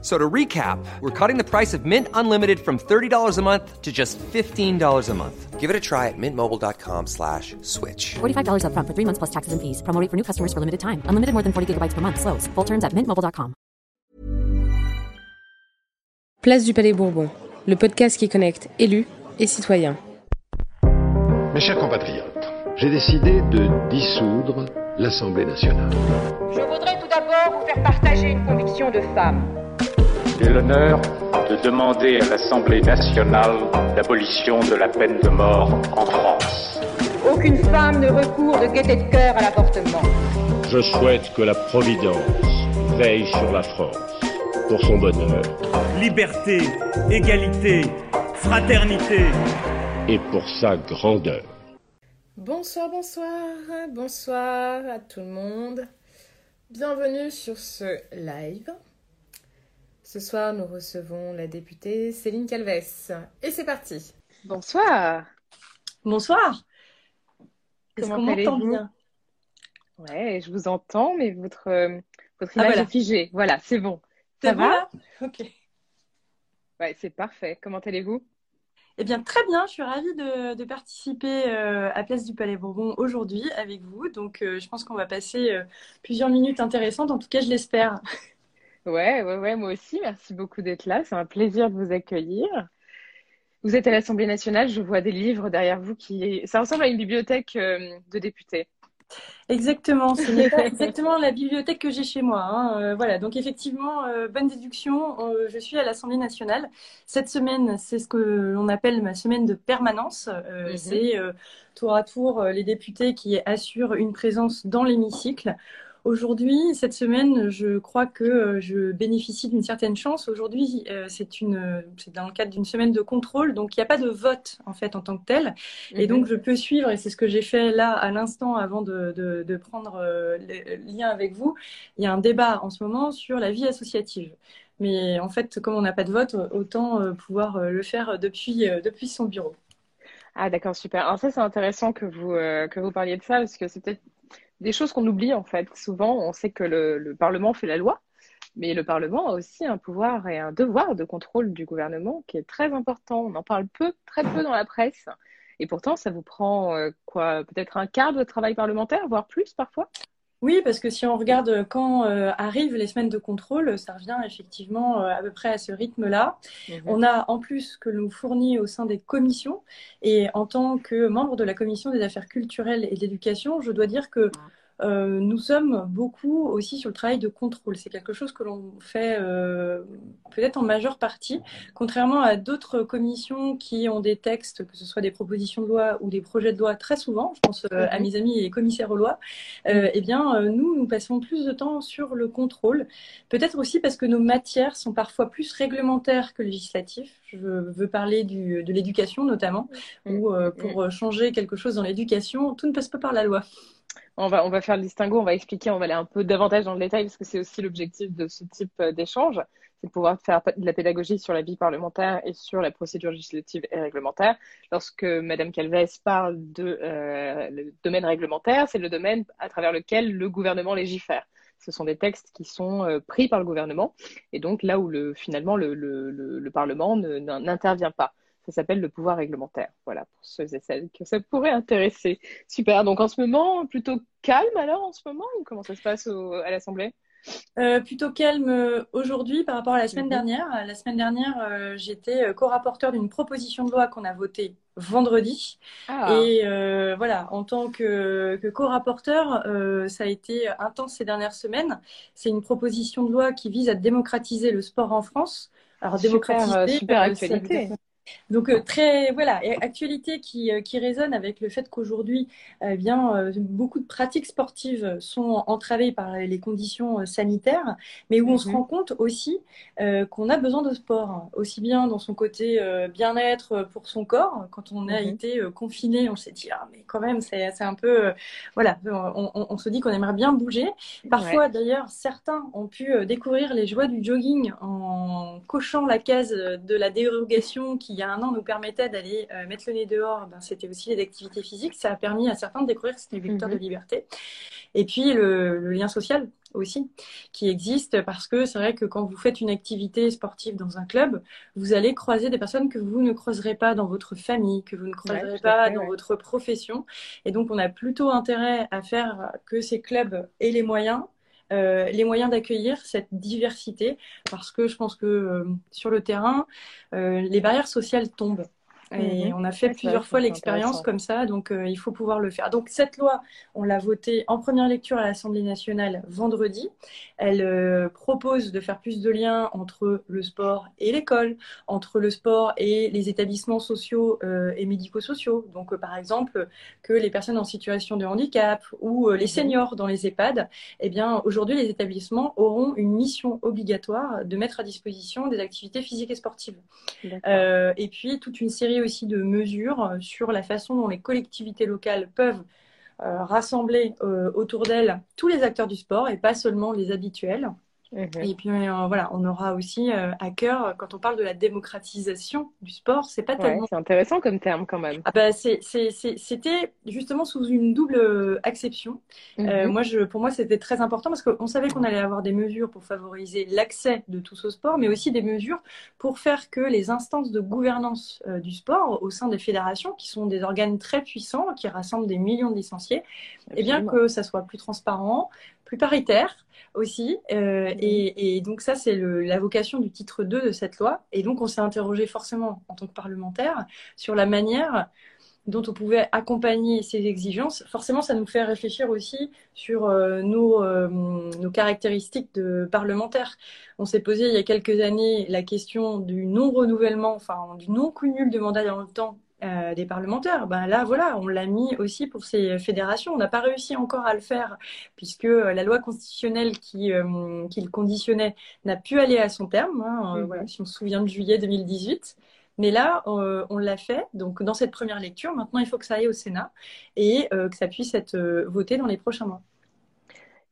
So to recap, we're cutting the price of Mint Unlimited from $30 a month to just $15 a month. Give it a try at mintmobile.com slash switch. $45 upfront for three months plus taxes and fees. Promo rate for new customers for limited time. Unlimited more than 40 gigabytes per month. Slows. Full terms at mintmobile.com. Place du Palais Bourbon, le podcast qui connecte élus et citoyens. Mes chers compatriotes, j'ai décidé de dissoudre l'Assemblée nationale. Je voudrais tout d'abord vous faire partager une conviction de femme. J'ai l'honneur de demander à l'Assemblée nationale l'abolition de la peine de mort en France. Aucune femme ne recourt de gaieté de cœur à l'avortement. Je souhaite que la Providence veille sur la France pour son bonheur Liberté, égalité, fraternité. et pour sa grandeur. Bonsoir, bonsoir, bonsoir à tout le monde. Bienvenue sur ce live. Ce soir, nous recevons la députée Céline Calves. Et c'est parti. Bonsoir. Bonsoir. Est-ce Comment qu'on m'entend allez-vous bien? Ouais, je vous entends, mais votre, euh, votre Ah, image voilà. est figée. Voilà, c'est bon. Ça bon va là? Ok. Ouais, c'est parfait. Comment allez-vous? Eh bien, très bien. Je suis ravie de, de participer euh, à Place du Palais Bourbon aujourd'hui avec vous. Donc, euh, je pense qu'on va passer euh, plusieurs minutes intéressantes. En tout cas, je l'espère. Ouais, ouais, ouais, moi aussi. Merci beaucoup d'être là. C'est un plaisir de vous accueillir. Vous êtes à l'Assemblée nationale. Je vois des livres derrière vous qui. Ça ressemble à une bibliothèque euh, de députés. Exactement. Ce n'est pas exactement la bibliothèque que j'ai chez moi. hein. Euh, voilà. Donc, effectivement, euh, bonne déduction. Euh, je suis à l'Assemblée nationale. Cette semaine, c'est ce que l'on appelle ma semaine de permanence. Mhm. C'est tour à tour les députés qui assurent une présence dans l'hémicycle. Aujourd'hui, cette semaine, je crois que euh, je bénéficie d'une certaine chance. Aujourd'hui, euh, c'est une, c'est dans le cadre d'une semaine de contrôle, donc il n'y a pas de vote en fait en tant que tel. Et Mhm. donc, je peux suivre, et c'est ce que j'ai fait là à l'instant avant de, de, de prendre euh, le lien avec vous. Il y a un débat en ce moment sur la vie associative. Mais en fait, comme on n'a pas de vote, autant pouvoir le faire depuis, depuis son bureau. Ah, d'accord, super. Alors ça, c'est intéressant que vous, euh, que vous parliez de ça, parce que c'est peut-être des choses qu'on oublie, en fait. Souvent, on sait que le, le Parlement fait la loi, mais le Parlement a aussi un pouvoir et un devoir de contrôle du gouvernement qui est très important. On en parle peu, très peu dans la presse. Et pourtant, ça vous prend, euh, quoi, peut-être un quart de travail parlementaire, voire plus parfois? Oui, parce que si on regarde quand euh, arrivent les semaines de contrôle, ça revient effectivement euh, à peu près à ce rythme-là. On a en plus que nous fournit au sein des commissions, et en tant que membre de la commission des affaires culturelles et de l'éducation, je dois dire que euh, nous sommes beaucoup aussi sur le travail de contrôle. C'est quelque chose que l'on fait euh, peut-être en majeure partie, contrairement à d'autres commissions qui ont des textes, que ce soit des propositions de loi ou des projets de loi très souvent, je pense euh, à Mhm. mes amis et commissaires aux lois, eh bien, nous, nous passons plus de temps sur le contrôle. Peut-être aussi parce que nos matières sont parfois plus réglementaires que législatives. Je veux parler du, de l'éducation notamment, où pour changer quelque chose dans l'éducation, tout ne passe pas par la loi. On va, faire le distinguo, on va expliquer, on va aller un peu davantage dans le détail parce que c'est aussi l'objectif de ce type euh, d'échange, c'est de pouvoir faire de la pédagogie sur la vie parlementaire et sur la procédure législative et réglementaire. Lorsque Madame Calves parle de euh, domaine réglementaire, c'est le domaine à travers lequel le gouvernement légifère. Ce sont des textes qui sont euh, pris par le gouvernement et donc là où le, finalement le, le, le, le Parlement n'intervient pas. Ça s'appelle le pouvoir réglementaire. Voilà, pour ceux et celles que ça pourrait intéresser. Super. Donc en ce moment, plutôt calme alors en ce moment ou comment ça se passe au- à l'Assemblée? Euh, plutôt calme euh, aujourd'hui par rapport à la semaine Mhm. dernière. La semaine dernière, euh, j'étais co-rapporteur d'une proposition de loi qu'on a votée vendredi. Ah. Et euh, voilà, en tant que, que co-rapporteur, ça a été intense ces dernières semaines. C'est une proposition de loi qui vise à démocratiser le sport en France. Alors Super, démocratiser, super actualité. Donc euh, très voilà, actualité qui, euh, qui résonne avec le fait qu'aujourd'hui, eh bien euh, beaucoup de pratiques sportives sont entravées par les conditions sanitaires, mais où on se mhm. rend compte aussi qu'on a besoin de sport, aussi bien dans son côté bien-être pour son corps. Quand on a mhm. été confiné, on s'est dit ah mais quand même c'est un peu voilà, on, on, se dit qu'on aimerait bien bouger. Parfois d'ailleurs certains ont pu découvrir les joies du jogging en cochant la case de la dérogation qui y a un an nous permettait d'aller euh, mettre le nez dehors, ben, c'était aussi les activités physiques. Ça a permis à certains de découvrir que c'était vecteur de mhm. liberté. Et puis le, lien social aussi qui existe parce que c'est vrai que quand vous faites une activité sportive dans un club, vous allez croiser des personnes que vous ne croiserez pas dans votre famille, que vous ne croiserez pas dans votre profession. Et donc on a plutôt intérêt à faire que ces clubs aient les moyens euh, les moyens d'accueillir cette diversité, parce que je pense que euh, sur le terrain, euh, les barrières sociales tombent. Et mhm. on a fait plusieurs fois l'expérience comme ça, donc euh, il faut pouvoir le faire. Donc cette loi, on l'a votée en première lecture à l'Assemblée nationale vendredi. Elle euh, propose de faire plus de liens entre le sport et l'école, entre le sport et les établissements sociaux euh, et médico-sociaux. Donc par exemple, que les personnes en situation de handicap ou les mhm. seniors dans les EHPAD, eh bien aujourd'hui les établissements auront une mission obligatoire de mettre à disposition des activités physiques et sportives. et puis toute une série aussi de mesures euh, sur la façon dont les collectivités locales peuvent euh, rassembler euh, autour d'elles tous les acteurs du sport et pas seulement les habituels. Mhm. Et puis euh, voilà, on aura aussi euh, à cœur quand on parle de la démocratisation du sport, c'est pas tellement. c'est intéressant comme terme quand même. Ah bah c'était justement sous une double euh, acception. Mhm. moi, je, pour moi, c'était très important parce qu'on savait qu'on allait avoir des mesures pour favoriser l'accès de tous au sport, mais aussi des mesures pour faire que les instances de gouvernance du sport au sein des fédérations, qui sont des organes très puissants, qui rassemblent des millions de licenciés, et eh bien que ça soit plus transparent, plus paritaire aussi. Euh, et, donc ça, c'est la vocation du titre 2 de cette loi. Et donc on s'est interrogé forcément en tant que parlementaire sur la manière dont on pouvait accompagner ces exigences. Forcément, ça nous fait réfléchir aussi sur euh, nos, euh, nos, caractéristiques de parlementaires. On s'est posé il y a quelques années la question du non-renouvellement, enfin du non-cumul de mandats dans le temps euh, des parlementaires. Ben là, voilà, on l'a mis aussi pour ces fédérations. On n'a pas réussi encore à le faire puisque euh, la loi constitutionnelle qui, euh, qui le conditionnait n'a pu aller à son terme. Hein, mhm. voilà, si on se souvient de juillet 2018. Mais là, on l'a fait. Donc, dans cette première lecture, maintenant, il faut que ça aille au Sénat et que ça puisse être voté dans les prochains mois.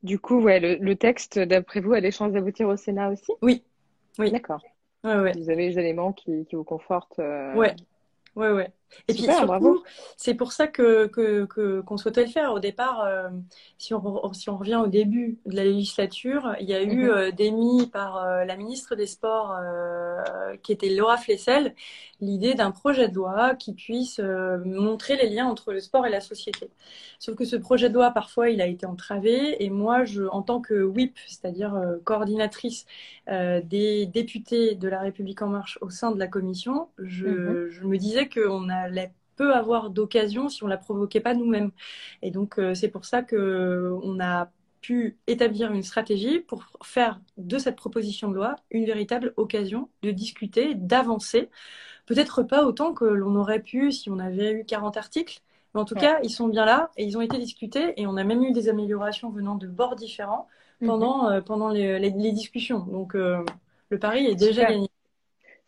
Du coup, ouais, le, texte, d'après vous, a des chances d'aboutir au Sénat aussi? Oui. Oui. D'accord. Ouais, ouais. Vous avez les éléments qui, qui vous confortent Ouais. Ouais, ouais. Et puis surtout, c'est pour ça que qu'on souhaitait le faire. Au départ, euh, si, on, si on revient au début de la législature, il y a eu mhm. euh, démis par euh, la ministre des Sports, qui était Laura Flessel, l'idée d'un projet de loi qui puisse montrer les liens entre le sport et la société. Sauf que ce projet de loi, parfois, il a été entravé. Et moi, je, en tant que whip, c'est-à-dire coordinatrice des députés de la République en marche au sein de la commission, je, mhm. je me disais qu'on allait peu avoir d'occasion si on la provoquait pas nous-mêmes. Et donc euh, c'est pour ça que on a pu établir une stratégie pour faire de cette proposition de loi une véritable occasion de discuter, d'avancer. Peut-être pas autant que l'on aurait pu si on avait eu 40 articles, mais en tout cas, ils sont bien là et ils ont été discutés et on a même eu des améliorations venant de bords différents pendant, mhm. euh, pendant les, discussions. Donc euh, le pari est déjà gagné.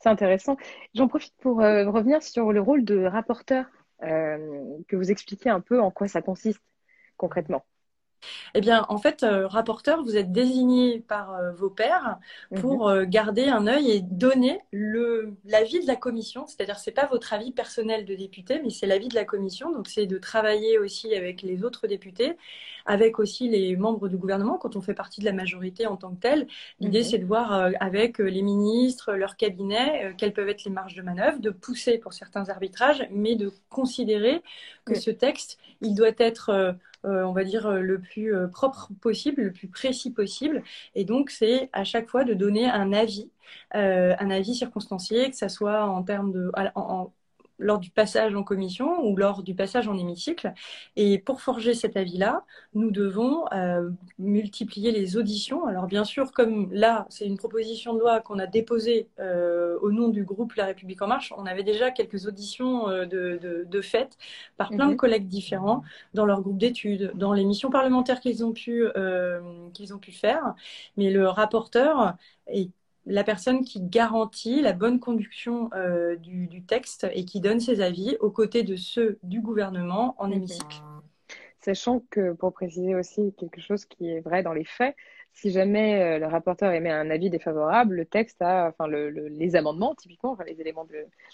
C'est intéressant. J'en profite pour euh, revenir sur le rôle de rapporteur, euh, que vous expliquiez un peu en quoi ça consiste concrètement. Eh bien, en fait, euh, rapporteur, vous êtes désigné par euh, vos pairs pour mhm. euh, garder un œil et donner l'avis de la commission. C'est-à-dire, c'est pas votre avis personnel de député, mais c'est l'avis de la commission. Donc, c'est de travailler aussi avec les autres députés, avec aussi les membres du gouvernement quand on fait partie de la majorité en tant que tel. L'idée, mhm. c'est de voir avec les ministres, leur cabinet, quelles peuvent être les marges de manœuvre, de pousser pour certains arbitrages, mais de considérer que ce texte, il doit être on va dire, euh, le plus euh, propre possible, le plus précis possible. Et donc, c'est à chaque fois de donner un avis, un avis circonstancié, que ce soit en termes de, lors du passage en commission ou lors du passage en hémicycle. Et pour forger cet avis-là, nous devons euh, multiplier les auditions. Alors bien sûr, comme là, c'est une proposition de loi qu'on a déposée euh, au nom du groupe La République en marche, on avait déjà quelques auditions euh, de, de, fait par plein de mhm. collègues différents dans leur groupe d'études, dans les missions parlementaires qu'ils ont pu qu'ils ont pu faire. Mais le rapporteur est la personne qui garantit la bonne conduction euh, du, texte et qui donne ses avis aux côtés de ceux du gouvernement en hémicycle. Sachant que, pour préciser aussi quelque chose qui est vrai dans les faits, si jamais euh, le rapporteur émet un avis défavorable, le texte a, enfin les amendements typiquement, les éléments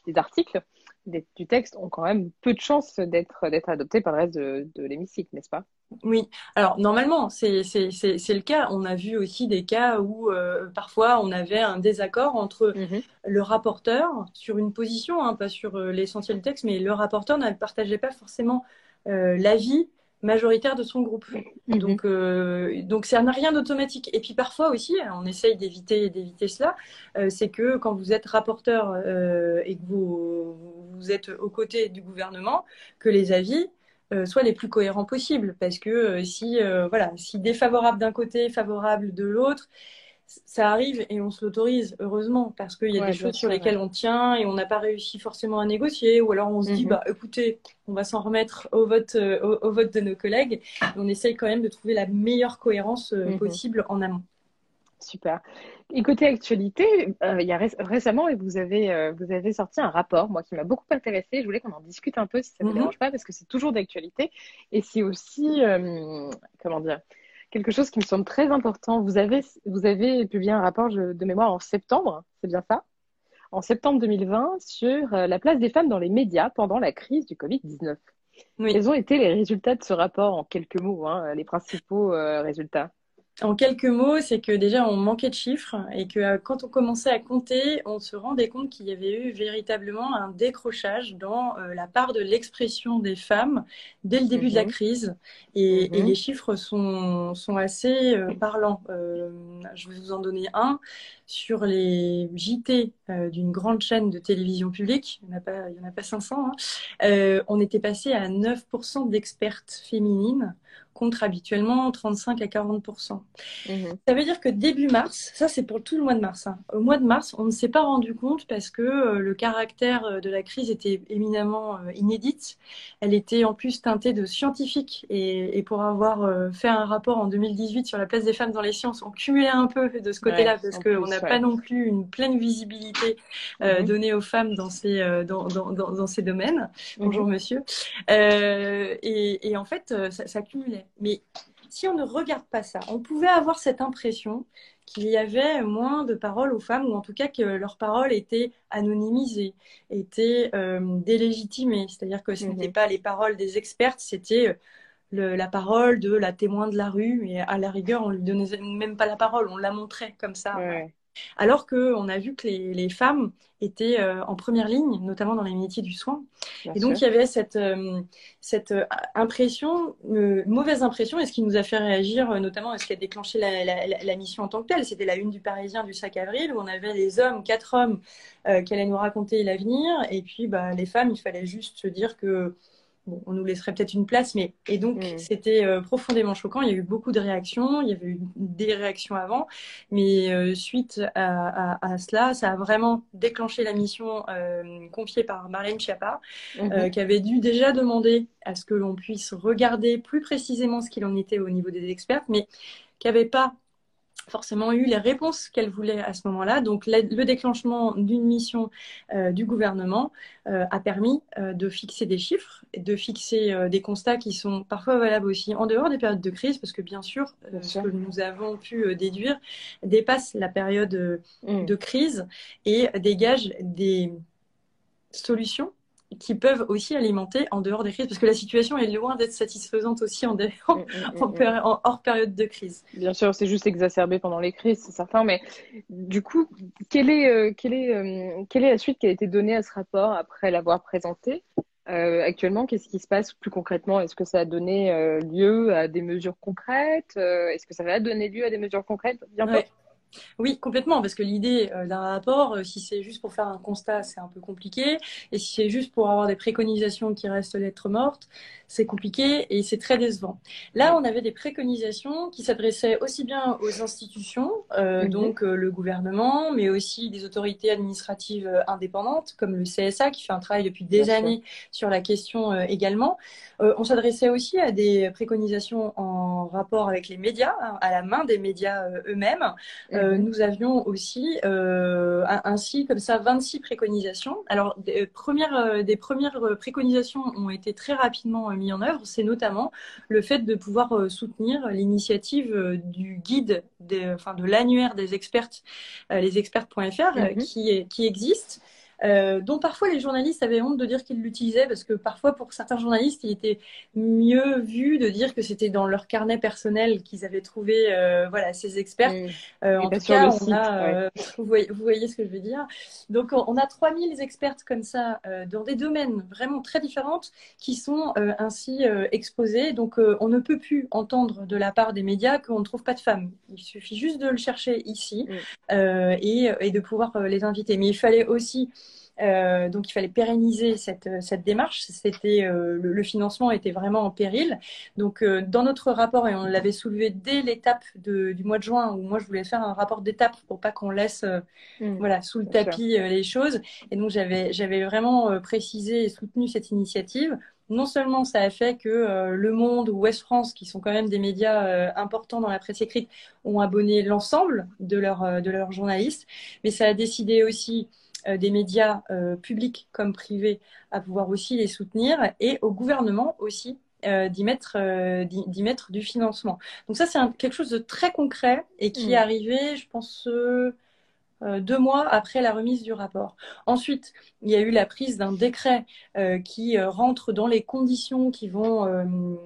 des articles du texte ont quand même peu de chances d'être adoptés par le reste de, l'hémicycle, n'est-ce pas? Oui, alors normalement, c'est le cas. On a vu aussi des cas où euh, parfois on avait un désaccord entre mhm. le rapporteur sur une position, hein, pas sur euh, l'essentiel du texte, mais le rapporteur ne partageait pas forcément l'avis majoritaire de son groupe. Mhm. Donc, euh, donc ça n'a rien d'automatique. Et puis parfois aussi, on essaye d'éviter d'éviter cela, euh, c'est que quand vous êtes rapporteur euh, et que vous, vous êtes aux côtés du gouvernement, que les avis soient les plus cohérents possibles. Parce que si voilà, si défavorable d'un côté, favorable de l'autre, ça arrive et on se l'autorise, heureusement, parce qu'il y a des choses sur lesquelles on tient et on n'a pas réussi forcément à négocier, ou alors on se dit, mhm. bah écoutez, on va s'en remettre au vote, euh, au, vote de nos collègues. on essaye quand même de trouver la meilleure cohérence euh, mhm. possible en amont. Super. Et côté actualité, euh, il y a récemment, vous avez, vous avez sorti un rapport, moi, qui m'a beaucoup intéressé. Je voulais qu'on en discute un peu, si ça ne vous mhm. dérange pas, parce que c'est toujours d'actualité. Et c'est aussi, comment dire, quelque chose qui me semble très important. Vous avez, vous avez publié un rapport de mémoire en septembre, c'est bien ça? En septembre 2020 sur euh, la place des femmes dans les médias pendant la crise du Covid-19. Quels ont été les résultats de ce rapport en quelques mots, hein, les principaux euh, résultats? En quelques mots, c'est que déjà on manquait de chiffres et que euh, quand on commençait à compter, on se rendait compte qu'il y avait eu véritablement un décrochage dans euh, la part de l'expression des femmes dès le début de la mhm. crise. Et, mhm. les chiffres sont, sont assez euh, parlants. je vais vous en donner un. Sur les JT d'une grande chaîne de télévision publique, il n'y en, a pas, il y en a pas 500, hein, on était passé à 9% d'expertes féminines contre habituellement 35 à 40 mhm. Ça veut dire que début mars, ça c'est pour tout le mois de mars, hein. au mois de mars, on ne s'est pas rendu compte parce que euh, le caractère euh, de la crise était éminemment euh, inédite. Elle était en plus teintée de scientifique et, pour avoir fait un rapport en 2018 sur la place des femmes dans les sciences, on cumulait un peu de ce côté-là parce qu'on n'a pas non plus une pleine visibilité mhm. donnée aux femmes dans ces, dans, dans, dans, ces domaines. Mhm. Bonjour monsieur. Et, et, en fait, ça, ça cumulait. Mais si on ne regarde pas ça, on pouvait avoir cette impression qu'il y avait moins de paroles aux femmes, ou en tout cas que leurs paroles étaient anonymisées, étaient euh, délégitimées. C'est-à-dire que ce n'était mhm. pas les paroles des expertes, c'était euh, la parole de la témoin de la rue, et à la rigueur, on lui donnait même pas la parole, on la montrait comme ça. Alors qu'on a vu que les, femmes étaient euh, en première ligne, notamment dans les métiers du soin. et donc, il y avait cette, euh, cette euh, impression, mauvaise impression, et ce qui nous a fait réagir, notamment, ce qui a déclenché la, mission en tant que telle, c'était la une du Parisien du 5 avril, où on avait les hommes, quatre hommes, qui allaient nous raconter l'avenir, et puis bah, les femmes, il fallait juste se dire que on nous laisserait peut-être une place, mais et donc c'était euh, profondément choquant. Il y a eu beaucoup de réactions, il y avait eu des réactions avant, mais euh, suite à, cela, ça a vraiment déclenché la mission euh, confiée par Marlène Schiappa, mm-hmm. qui avait dû déjà demander à ce que l'on puisse regarder plus précisément ce qu'il en était au niveau des experts, mais qui n'avait pas forcément eu les réponses qu'elle voulait à ce moment-là. Donc le déclenchement d'une mission euh, du gouvernement euh, a permis euh, de fixer des chiffres, de fixer des constats qui sont parfois valables aussi en dehors des périodes de crise, parce que bien sûr, ce que nous avons pu déduire dépasse la période mm. de crise et dégage des solutions qui peuvent aussi alimenter en dehors des crises, parce que la situation est loin d'être satisfaisante aussi en, mm, mm, mm, en, hors période de crise. Bien sûr, c'est juste exacerbé pendant les crises, c'est certain, mais du coup, quelle est, euh, quelle, est, euh, quelle est la suite qui a été donnée à ce rapport après l'avoir présenté? Euh, actuellement, qu'est-ce qui se passe plus concrètement? Est-ce que ça a donné lieu à des mesures concrètes? Est-ce que ça va donner lieu à des mesures concrètes? Bientôt Oui, complètement, parce que l'idée euh, d'un rapport, euh, si c'est juste pour faire un constat, c'est un peu compliqué, et si c'est juste pour avoir des préconisations qui restent lettres mortes, c'est compliqué et c'est très décevant. Là, on avait des préconisations qui s'adressaient aussi bien aux institutions, euh, mhm. donc le gouvernement, mais aussi des autorités administratives indépendantes, comme le CSA, qui fait un travail depuis des années sur la question également. on s'adressait aussi à des préconisations en rapport avec les médias, hein, à la main des médias eux-mêmes. Mhm nous avions aussi euh, ainsi comme ça 26 préconisations. Alors des euh, premières, euh, des premières préconisations ont été très rapidement mises en œuvre. C'est notamment le fait de pouvoir soutenir l'initiative du guide, des, enfin de l'annuaire des expertes, les experts.fr, mhm. qui, qui existe euh, dont parfois les journalistes avaient honte de dire qu'ils l'utilisaient parce que parfois pour certains journalistes il était mieux vu de dire que c'était dans leur carnet personnel qu'ils avaient trouvé euh, voilà ces experts. Euh, en tout cas, on a, vous, voyez, vous, voyez, ce que je veux dire. Donc on a 3000 experts comme ça dans des domaines vraiment très différents qui sont ainsi exposés. Donc on ne peut plus entendre de la part des médias qu'on ne trouve pas de femmes. Il suffit juste de le chercher ici et, et, de pouvoir les inviter. Mais il fallait aussi euh, donc il fallait pérenniser cette, cette démarche. C'était euh, le, financement était vraiment en péril. Donc euh, dans notre rapport et on l'avait soulevé dès l'étape du mois de juin où moi je voulais faire un rapport d'étape pour pas qu'on laisse mmh. voilà sous le tapis les choses. Et donc j'avais j'avais vraiment précisé et soutenu cette initiative. Non seulement ça a fait que Le Monde ou Ouest France, qui sont quand même des médias importants dans la presse écrite, ont abonné l'ensemble de leurs de leurs journalistes, mais ça a décidé aussi euh, des médias euh, publics comme privés à pouvoir aussi les soutenir et au gouvernement aussi euh, d'y mettre, mettre du financement. Donc ça, c'est quelque chose de très concret et qui est mm. arrivé, je pense, deux mois après la remise du rapport. Ensuite, il y a eu la prise d'un décret qui rentre dans les conditions qui vont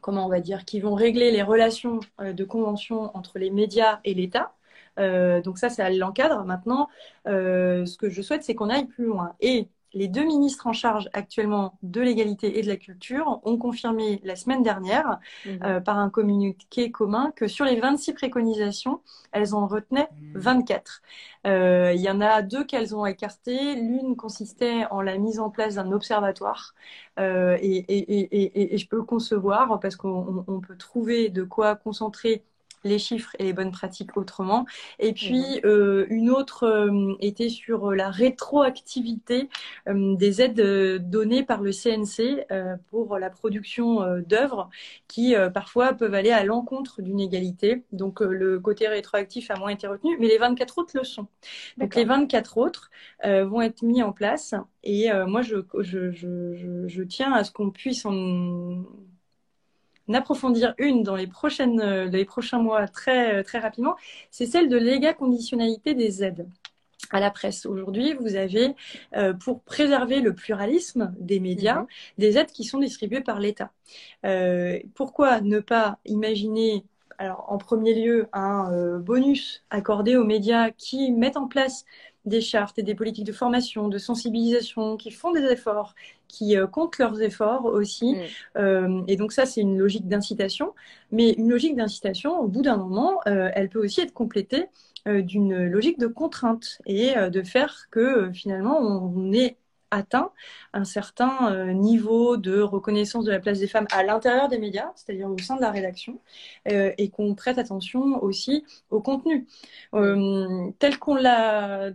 comment on va dire, qui vont régler les relations de convention entre les médias et l'État. Euh, donc ça, c'est l'encadre. Maintenant, euh, ce que je souhaite, c'est qu'on aille plus loin. Et les deux ministres en charge actuellement de l'égalité et de la culture ont confirmé la semaine dernière mhm. euh, par un communiqué commun que sur les 26 préconisations, elles en retenaient 24. Mhm. Il y en a deux qu'elles ont écartées. L'une consistait en la mise en place d'un observatoire et, et, je peux le concevoir parce qu'on peut trouver de quoi concentrer les chiffres et les bonnes pratiques autrement. Et puis euh, une autre euh, était sur la rétroactivité euh, des aides données par le CNC pour la production d'œuvres qui parfois peuvent aller à l'encontre d'une égalité. Donc le côté rétroactif a moins été retenu, mais les 24 autres le sont. Donc les 24 autres vont être mis en place. Et moi, je, je, je, je tiens à ce qu'on puisse en approfondir une dans les, prochaines, euh, les prochains mois très, euh, très rapidement, c'est celle de l'égal conditionnalité des aides à la presse. Aujourd'hui, vous avez, euh, pour préserver le pluralisme des médias, mhm. des aides qui sont distribuées par l'État. pourquoi ne pas imaginer alors, en premier lieu, un bonus accordé aux médias qui mettent en place des chartes et des politiques de formation, de sensibilisation, qui font des efforts, qui euh, comptent leurs efforts aussi. Mm. Euh, et donc ça, c'est une logique d'incitation. Mais une logique d'incitation, au bout d'un moment, euh, elle peut aussi être complétée d'une logique de contrainte et de faire que finalement, on est atteint un certain euh, niveau de reconnaissance de la place des femmes à l'intérieur des médias, c'est-à-dire au sein de la rédaction, euh, et qu'on prête attention aussi au contenu. Euh, tel qu'on l'a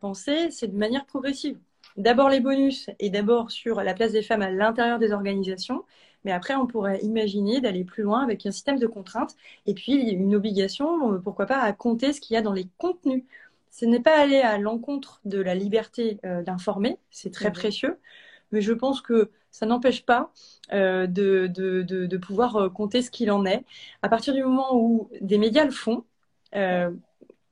pensé, c'est de manière progressive. D'abord les bonus et d'abord sur la place des femmes à l'intérieur des organisations, mais après on pourrait imaginer d'aller plus loin avec un système de contraintes et puis une obligation, pourquoi pas, à compter ce qu'il y a dans les contenus ce n'est pas aller à l'encontre de la liberté euh, d'informer, c'est très mhm. précieux, mais je pense que ça n'empêche pas euh, de, de, de, pouvoir euh, compter ce qu'il en est. À partir du moment où des médias le font,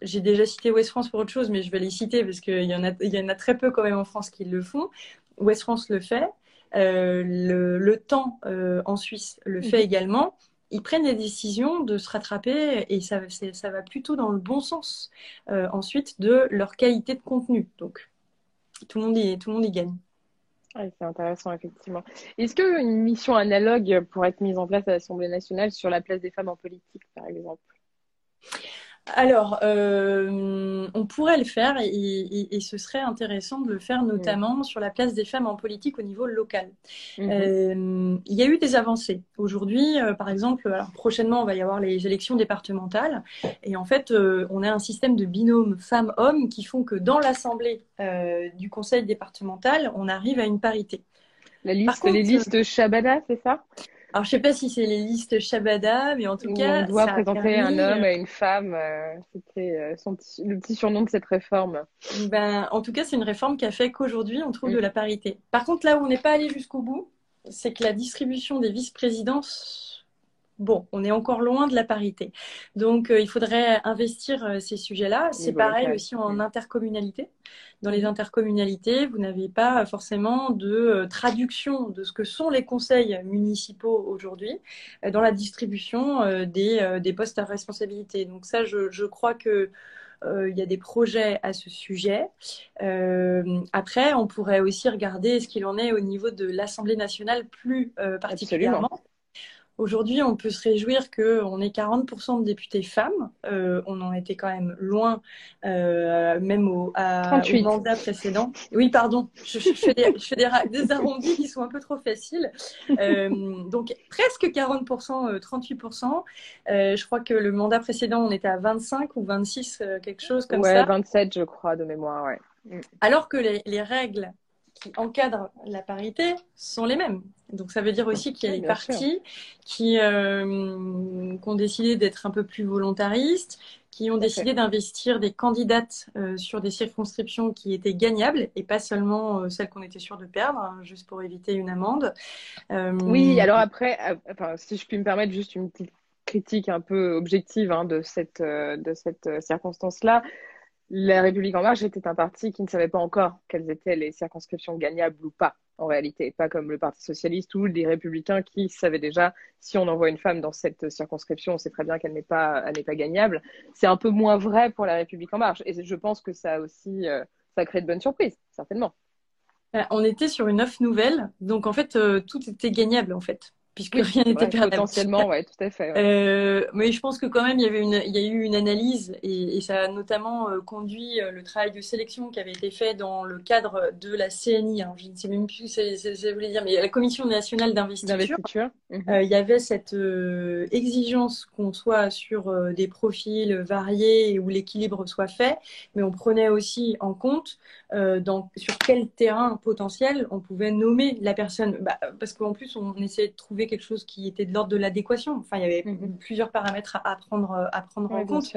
j'ai déjà cité West France pour autre chose, mais je vais les citer parce qu'il y, en a, il y en a très peu quand même en France qui le font. West France le fait. le, le, temps en Suisse le fait mhm. également ils prennent des décisions de se rattraper et ça, va plutôt dans le bon sens euh, ensuite de leur qualité de contenu. Donc, tout le monde y, tout le monde y gagne. c'est intéressant, effectivement. Est-ce qu'une mission analogue pourrait être mise en place à l'Assemblée nationale sur la place des femmes en politique, par exemple? Alors, euh, on pourrait le faire et, ce serait intéressant de le faire notamment sur la place des femmes en politique au niveau local. Mhm. Euh, il y a eu des avancées. Aujourd'hui, euh, par exemple, alors prochainement, on va y avoir les élections départementales et en fait, on a un système de binôme femmes-hommes qui font que dans l'assemblée du conseil départemental, on arrive à une parité. La liste, les listes Shabada, c'est ça? Alors, je sais pas si c'est les listes Shabada, mais en tout cas. On doit présenter un homme et une femme. Euh, c'était euh, le petit surnom de cette réforme. Ben, en tout cas, c'est une réforme qui a fait qu'aujourd'hui, on trouve mm. de la parité. Par contre, là où on n'est pas allé jusqu'au bout, c'est que la distribution des vice-présidences bon, on est encore loin de la parité. Donc, euh, il faudrait investir euh, ces sujets-là. C'est pareil aussi en intercommunalité. Dans les intercommunalités, vous n'avez pas forcément de euh, traduction de ce que sont les conseils municipaux aujourd'hui dans la distribution des, postes à responsabilité. Donc ça, je, crois que il y a des projets à ce sujet. après, on pourrait aussi regarder ce qu'il en est au niveau de l'Assemblée nationale plus particulièrement. Aujourd'hui, on peut se réjouir qu'on ait 40% de députés femmes. Euh, on en était quand même loin, euh, même au, mandat précédent. Oui, pardon, je, fais, des, arrondis qui sont un peu trop faciles. Euh, donc, presque 40%, 38%. je crois que le mandat précédent, on était à 25 ou 26, quelque chose comme ça. Ouais, 27, je crois, de mémoire, ouais. Mm. Alors que les règles qui encadrent la parité sont les mêmes. Donc ça veut dire aussi qu'il y a des partis qui, euh, ont décidé d'être un peu plus volontaristes, qui ont décidé d'investir des candidates euh, sur des circonscriptions qui étaient gagnables et pas seulement euh, celles qu'on était sûr de perdre, hein, juste pour éviter une amende. Oui, alors après, enfin, si je puis me permettre juste une petite critique un peu objective hein, de cette, de cette circonstance-là. La République en marche était un parti qui ne savait pas encore quelles étaient les circonscriptions gagnables ou pas, en réalité. Pas comme le Parti socialiste ou les républicains qui savaient déjà si on envoie une femme dans cette circonscription, on sait très bien qu'elle n'est pas, n'est pas gagnable. C'est un peu moins vrai pour la République en marche. Et je pense que ça aussi, euh, ça crée de bonnes surprises, certainement. On était sur une offre nouvelle, donc en fait, euh, tout était gagnable en fait puisque rien n'était perdu. Potentiellement, ouais, tout à fait. Euh, mais je pense que quand même, il y, avait une, il y a eu une analyse et, ça a notamment euh, conduit euh, le travail de sélection qui avait été fait dans le cadre de la CNI. Hein, je ne sais même plus ce que ça voulait dire, mais la Commission nationale d'investiture. Mhm. il y avait cette exigence qu'on soit sur des profils variés où l'équilibre soit fait, mais on prenait aussi en compte dans, sur quel terrain potentiel on pouvait nommer la personne. Bah, parce qu'en plus, on essayait de trouver quelque chose qui était de l'ordre de l'adéquation. Enfin, il y avait mhm. plusieurs paramètres à, prendre, à prendre en compte.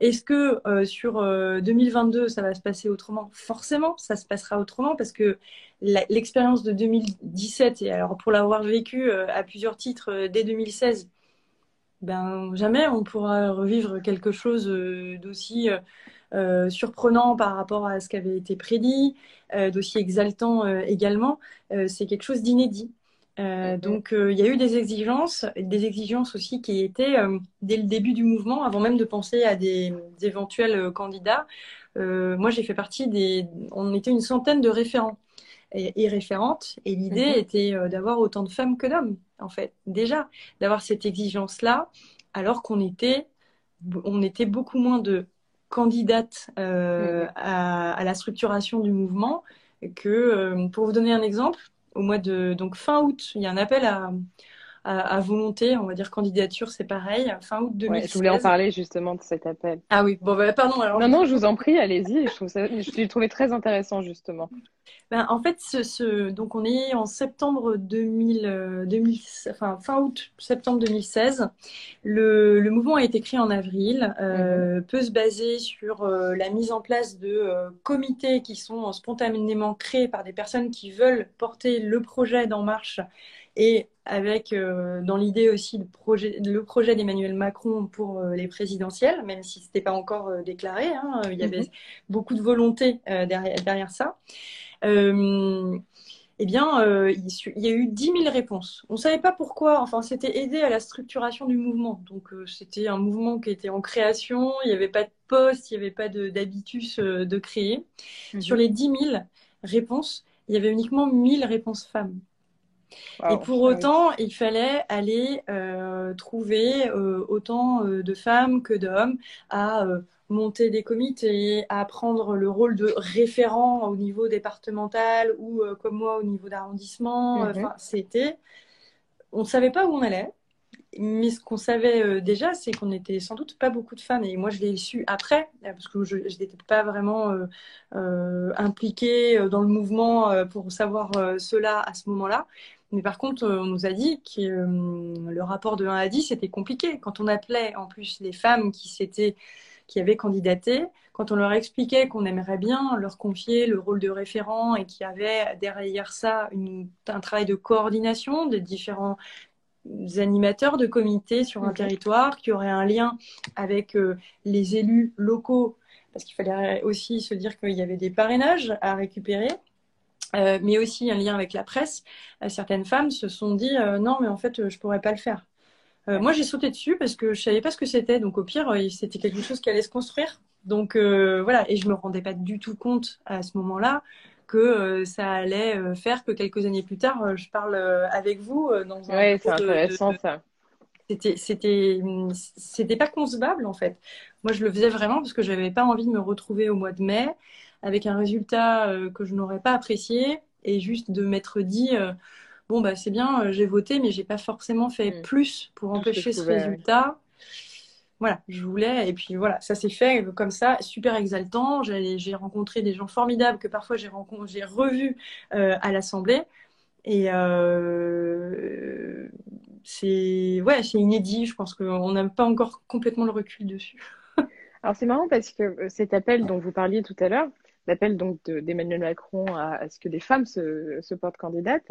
Est-ce que euh, sur 2022, euh, ça va se passer autrement? Forcément, ça se passera autrement parce que l'expérience de 2017, et alors pour l'avoir vécu euh, à plusieurs titres dès 2016, ben jamais on pourra revivre quelque chose d'aussi surprenant par rapport à ce qui avait été prédit, d'aussi exaltant également. c'est quelque chose d'inédit. Euh, donc euh, il y a eu des exigences, des exigences aussi qui étaient euh, dès le début du mouvement, avant même de penser à des, éventuels candidats. moi j'ai fait partie des, on était une centaine de référents et, référentes, et l'idée mhm. était d'avoir autant de femmes que d'hommes, en fait, déjà, d'avoir cette exigence-là, alors qu'on était, on était beaucoup moins de candidates mhm. à, à, la structuration du mouvement que, pour vous donner un exemple, au mois de donc fin août, il y a un appel à, à, volonté, on va dire candidature, c'est pareil, fin août 2016. je voulais en parler justement de cet appel. Ah oui, bon, bah, pardon. Alors... Non, non, je vous en prie, allez-y. Je, trouve ça, je l'ai trouvé très intéressant justement. Ben, en fait, ce, donc on est en septembre 2000, 2000 euh, enfin, fin août, septembre 2016. Le, le mouvement a été créé en avril, euh, mhm. peut se baser sur euh, la mise en place de comités qui sont spontanément créés par des personnes qui veulent porter le projet d'En Marche et avec euh, dans l'idée aussi le projet, le projet d'Emmanuel Macron pour euh, les présidentielles, même si ce n'était pas encore euh, déclaré. Hein, il y avait mhm. beaucoup de volonté derrière, derrière, ça. eh bien, il, y a eu 10 000 réponses. On ne savait pas pourquoi. Enfin, c'était aider à la structuration du mouvement. Donc, c'était un mouvement qui était en création. Il n'y avait pas de poste, il n'y avait pas d'habitus de, créer. Mhm. Sur les 10 000 réponses, il y avait uniquement 1000 réponses femmes. Et pour autant, il fallait aller euh, trouver euh, autant euh, de femmes que d'hommes à monter des comités, à prendre le rôle de référent au niveau départemental ou comme moi au niveau d'arrondissement. Enfin, c'était, on ne savait pas où on allait. Mais ce qu'on savait déjà, c'est qu'on n'était sans doute pas beaucoup de femmes. Et moi, je l'ai su après, parce que je n'étais pas vraiment impliquée dans le mouvement pour savoir cela à ce moment-là. Mais par contre, euh, on nous a dit que euh, le rapport de 1 à 10 était compliqué. Quand on appelait en plus les femmes qui, qui avaient candidaté, quand on leur expliquait qu'on aimerait bien leur confier le rôle de référent et qu'il y avait derrière ça un travail de coordination des différents animateurs de comités sur un territoire, qui aurait un lien avec euh, les élus locaux, parce qu'il fallait aussi se dire qu'il y avait des parrainages à récupérer. Euh, mais aussi un lien avec la presse, euh, certaines femmes se sont dit euh, non, mais en fait, je pourrais pas le faire. moi, j'ai sauté dessus parce que je savais pas ce que c'était. Donc, au pire, c'était quelque chose qui allait se construire. Donc, voilà. Et je me rendais pas du tout compte à ce moment-là que ça allait faire que quelques années plus tard, je parle avec vous dans un. Oui, c'est intéressant ça. C'était, c'était, c'était pas concevable en fait. Moi, je le faisais vraiment parce que j'avais pas envie de me retrouver au mois de mai avec un résultat euh, que je n'aurais pas apprécié et juste de m'être dit euh, bon bah c'est bien euh, j'ai voté mais j'ai pas forcément fait mm. plus pour empêcher ce résultat. Voilà je voulais et puis voilà ça s'est fait comme ça super exaltant. J'ai rencontré des gens formidables que parfois j'ai j'ai revus à l'assemblée. Et c'est ouais c'est inédit. Je pense qu'on n'a pas encore complètement le recul dessus. Alors c'est marrant parce que cet appel dont vous parliez tout à l'heure l'appel donc d'Emmanuel Macron à, ce que des femmes se, portent candidates.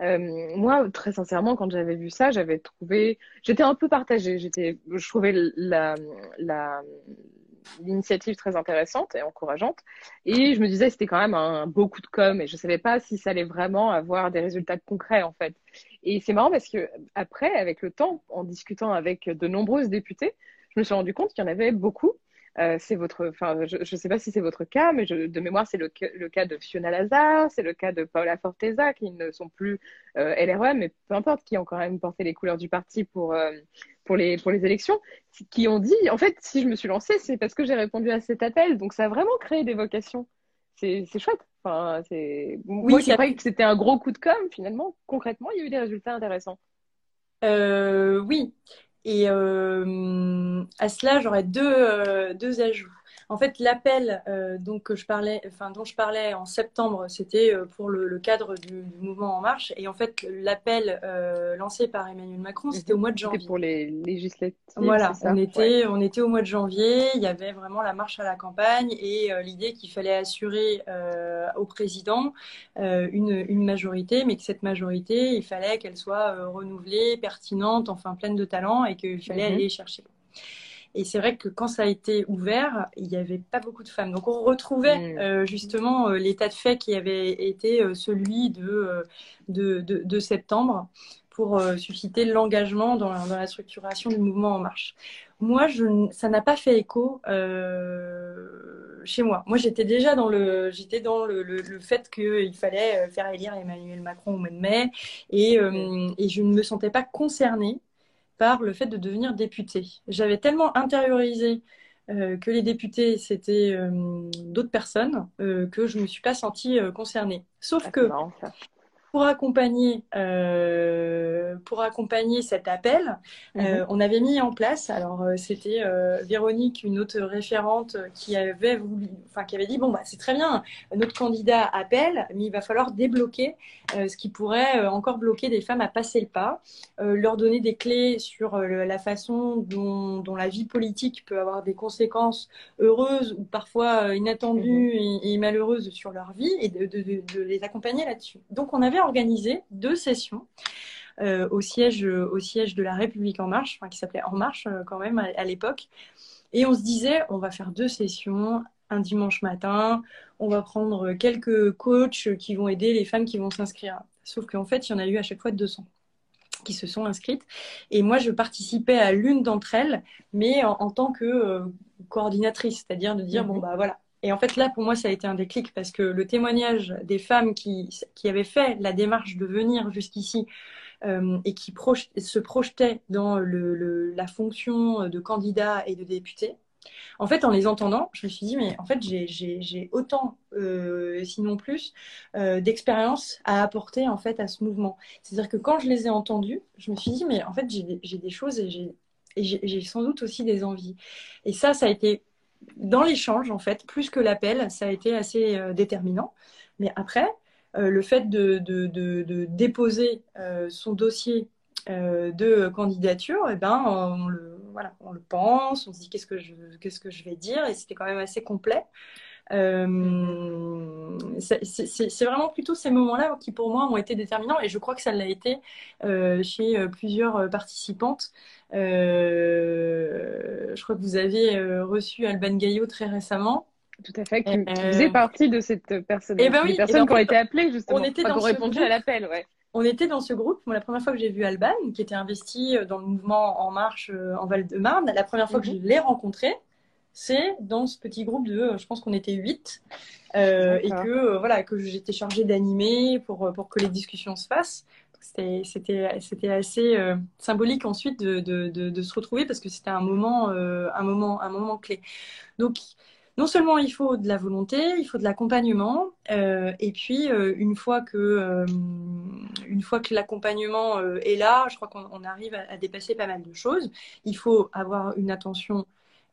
Euh, moi, très sincèrement, quand j'avais vu ça, j'avais trouvé, j'étais un peu partagée. J'étais, je trouvais l'initiative très intéressante et encourageante. Et je me disais, c'était quand même un beau coup de com. Et je savais pas si ça allait vraiment avoir des résultats concrets, en fait. Et c'est marrant parce que après, avec le temps, en discutant avec de nombreuses députées, je me suis rendu compte qu'il y en avait beaucoup euh, c'est votre, enfin, je ne sais pas si c'est votre cas, mais de mémoire, c'est le, cas de Fiona Lazar, c'est le cas de Paola Forteza, qui ne sont plus euh, LREM, mais peu importe, qui ont quand même porté les couleurs du parti pour, euh, pour, les, pour les élections, qui ont dit, en fait, si je me suis lancée, c'est parce que j'ai répondu à cet appel. Donc, ça a vraiment créé des vocations. C'est chouette. Enfin, c'est... Oui, Moi, je croyais que c'était un gros coup de com', finalement, concrètement, il y a eu des résultats intéressants. oui. Et euh, à cela, j'aurais deux, euh, deux ajouts. En fait, l'appel euh, donc que je parlais, enfin dont je parlais en septembre, c'était euh, pour le, le cadre du, du, mouvement En Marche. Et en fait, l'appel euh, lancé par Emmanuel Macron, c'était au mois de janvier. pour les législatives. Voilà, on était, on était au mois de janvier. Il y avait vraiment la marche à la campagne et l'idée qu'il fallait assurer au président une, une majorité, mais que cette majorité, il fallait qu'elle soit renouvelée, pertinente, enfin pleine de talent, et qu'il fallait mhm. aller chercher. Et c'est vrai que quand ça a été ouvert, il n'y avait pas beaucoup de femmes. Donc on retrouvait mm. euh, justement euh, l'état de fait qui avait été euh, celui de, de, de, septembre pour susciter l'engagement dans, dans, la structuration du mouvement En Marche. Moi, je, ça n'a pas fait écho chez moi. Moi, j'étais déjà dans le, j'étais dans le, le, le fait qu'il fallait faire élire Emmanuel Macron au mois de mai, et, et je ne me sentais pas concernée par le fait de devenir député. J'avais tellement intériorisé euh, que les députés, c'était euh, d'autres personnes, euh, que je ne me suis pas sentie concernée. Sauf ah, que pour accompagner, euh, pour accompagner cet appel, euh, mhm. on avait mis en place. Alors euh, c'était Véronique, une autre référente, qui avait voulu, enfin qui avait dit bon bah c'est très bien, notre candidat appelle, mais il va falloir débloquer ce qui pourrait encore bloquer des femmes à passer le pas, leur donner des clés sur la façon dont, dont, la vie politique peut avoir des conséquences heureuses ou parfois inattendues mhm. et, malheureuses sur leur vie et de, de, de les accompagner là-dessus. Donc on avait organisé deux sessions euh, au, siège, au siège de la République En Marche, qui s'appelait En Marche euh, quand même à, l'époque. Et on se disait, on va faire deux sessions, un dimanche matin, on va prendre quelques coachs qui vont aider les femmes qui vont s'inscrire. Sauf qu'en fait, il y en a eu à chaque fois 200 qui se sont inscrites. Et moi, je participais à l'une d'entre elles, mais en, tant que euh, coordinatrice, c'est-à-dire de dire, mhm. bon, bah voilà, Et en fait, là, pour moi, ça a été un déclic parce que le témoignage des femmes qui, qui avaient fait la démarche de venir jusqu'ici euh, et qui se projetaient dans le, la fonction de candidat et de député, en fait, en les entendant, je me suis dit, mais en fait, j'ai autant, euh, sinon plus, euh, d'expérience à apporter en fait à ce mouvement. C'est-à-dire que quand je les ai entendus, je me suis dit, mais en fait, j'ai des choses et j'ai sans doute aussi des envies. Et ça, ça a été dans l'échange, en fait, plus que l'appel, ça a été assez euh, déterminant. Mais après, le fait de, de, de déposer son dossier de candidature, eh ben, on le voilà, on le pense, on se dit qu'est-ce que je, qu'est-ce que je vais dire, et c'était quand même assez complet. Euh, c'est vraiment plutôt ces moments-là qui pour moi ont été déterminants et je crois que ça l'a été euh, chez euh, plusieurs participantes. je crois que vous avez reçu Alban Gaillot très récemment. Tout à fait, qui faisait partie de cette personne, eh ben oui, personnes qui ont été appelées justement, on était dans répondu à l'appel, ouais on était dans ce groupe. Moi, la première fois que j'ai vu Alban, qui était investi dans le mouvement En Marche en Val-de-Marne, la première fois que je mhm. l'ai rencontré, c'est dans ce petit groupe de, euh, je pense qu'on était huit, et que voilà que j'étais chargée d'animer pour pour que les discussions se fassent. C'était assez symbolique ensuite de, de, de, se retrouver parce que c'était un moment un moment un moment clé. Donc non seulement il faut de la volonté, il faut de l'accompagnement, euh, et puis euh, une fois que euh, une fois que l'accompagnement est là, je crois qu'on arrive à, dépasser pas mal de choses. Il faut avoir une attention,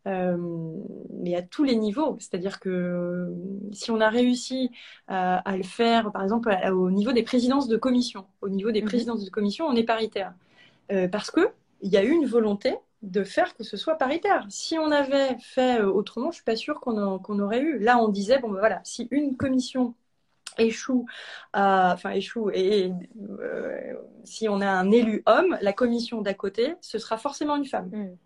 mais à tous les niveaux. C'est-à-dire que si on a réussi à, le faire, par exemple au niveau des présidences de commission, au niveau des mhm. présidences de commission, on est paritaire, parce que il y a eu une volonté de faire que ce soit paritaire. Si on avait fait euh, autrement, je suis pas sûre qu'on aurait eu. Là, on disait bon ben voilà, si une commission échoue, enfin échoue, et euh, si on a un élu homme, la commission d'à côté, ce sera forcément une femme. Mm.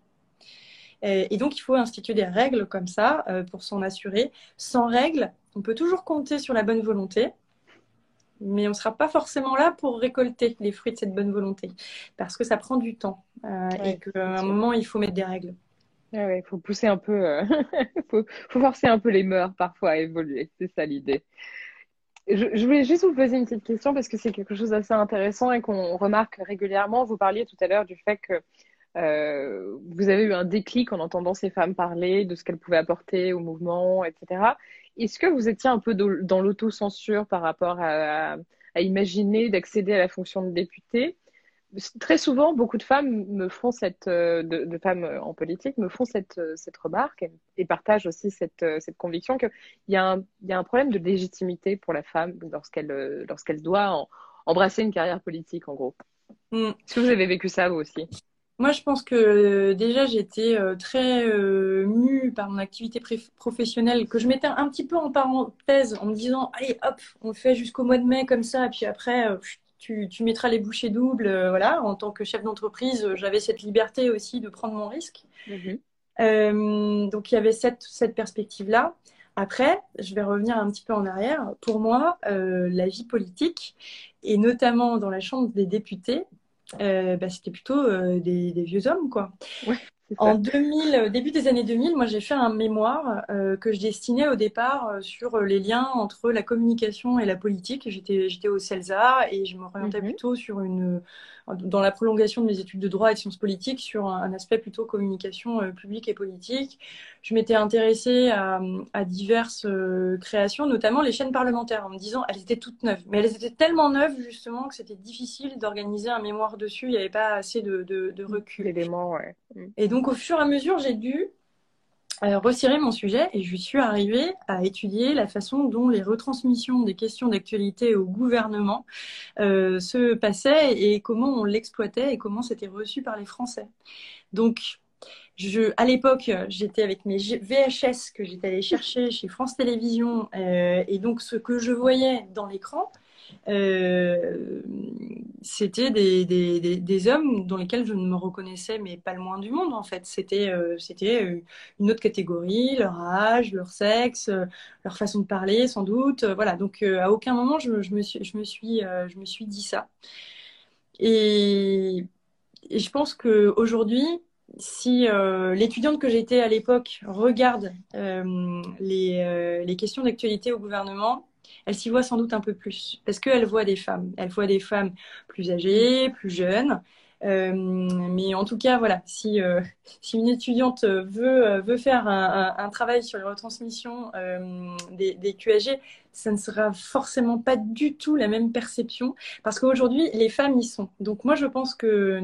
Et, donc, il faut instituer des règles comme ça euh, pour s'en assurer. Sans règles, on peut toujours compter sur la bonne volonté, mais on ne sera pas forcément là pour récolter les fruits de cette bonne volonté, parce que ça prend du temps euh, et qu'à un moment, il faut mettre des règles. Il faut pousser un peu, euh, faut, forcer un peu les mœurs parfois à évoluer, c'est ça l'idée. Je, voulais juste vous poser une petite question parce que c'est quelque chose d'assez intéressant et qu'on remarque régulièrement. Vous parliez tout à l'heure du fait que euh, vous avez eu un déclic en entendant ces femmes parler de ce qu'elles pouvaient apporter au mouvement, etc. Est-ce que vous étiez un peu dans l'autocensure par rapport à, imaginer d'accéder à la fonction de députée? Très souvent, beaucoup de femmes me font cette, euh, de, femmes en politique me font cette, euh, cette remarque et partagent aussi cette, euh, cette conviction qu'il y, a un, y a un problème de légitimité pour la femme lorsqu'elle lorsqu'elle doit embrasser une carrière politique, en gros. Mm. Est-ce que vous avez vécu ça, vous aussi? Moi, je pense que euh, déjà, j'étais euh, très euh, mue par mon activité professionnelle, que je mettais un petit peu en parenthèse en me disant, allez, hop, on fait jusqu'au mois de mai comme ça, et puis après, tu, tu, mettras les bouchées doubles. voilà, en tant que chef d'entreprise, j'avais cette liberté aussi de prendre mon risque. Mhm. donc, il y avait cette, cette perspective-là. Après, je vais revenir un petit peu en arrière. Pour moi, la vie politique, et notamment dans la Chambre des députés, euh, bah, c'était plutôt euh, des, des, vieux hommes, quoi. Ouais, en 2000, euh, début des années 2000, moi j'ai fait un mémoire euh, que je destinais au départ sur les liens entre la communication et la politique. J'étais, j'étais au CELSA et je m'orientais mhm. plutôt sur une, dans la prolongation de mes études de droit et de sciences politiques, sur un, aspect plutôt communication publique et politique. Je m'étais intéressée à, à diverses créations, notamment les chaînes parlementaires, en me disant elles étaient toutes neuves, mais elles étaient tellement neuves justement que c'était difficile d'organiser un mémoire dessus. Il n'y avait pas assez de, de, de recul. D'éléments, ouais. Et donc, au fur et à mesure, j'ai dû euh, resserrer mon sujet et je suis arrivée à étudier la façon dont les retransmissions des questions d'actualité au gouvernement euh, se passaient et comment on l'exploitait et comment c'était reçu par les Français. Donc, à l'époque, j'étais avec mes VHS que j'étais allée chercher chez France Télévisions euh, et donc ce que je voyais dans l'écran, euh, c'était des, des, des, hommes dans lesquels je ne me reconnaissais, mais pas le moins du monde en fait. C'était euh, c'était une autre catégorie, leur âge, leur sexe, leur façon de parler sans doute. voilà, donc euh, à aucun moment je, je, me suis, je, me suis, je me suis dit ça. Et, et je pense qu'aujourd'hui, si l'étudiante que j'étais à l'époque regarde les, les questions d'actualité au gouvernement, elle s'y voit sans doute un peu plus parce qu'elle voit des femmes. Elle voit des femmes plus âgées, plus jeunes. Euh, mais en tout cas, voilà, si, euh, si une étudiante veut, euh, veut faire un, un, travail sur les retransmissions des, des, QAG, ça ne sera forcément pas du tout la même perception parce qu'aujourd'hui, les femmes y sont. Donc moi, je pense que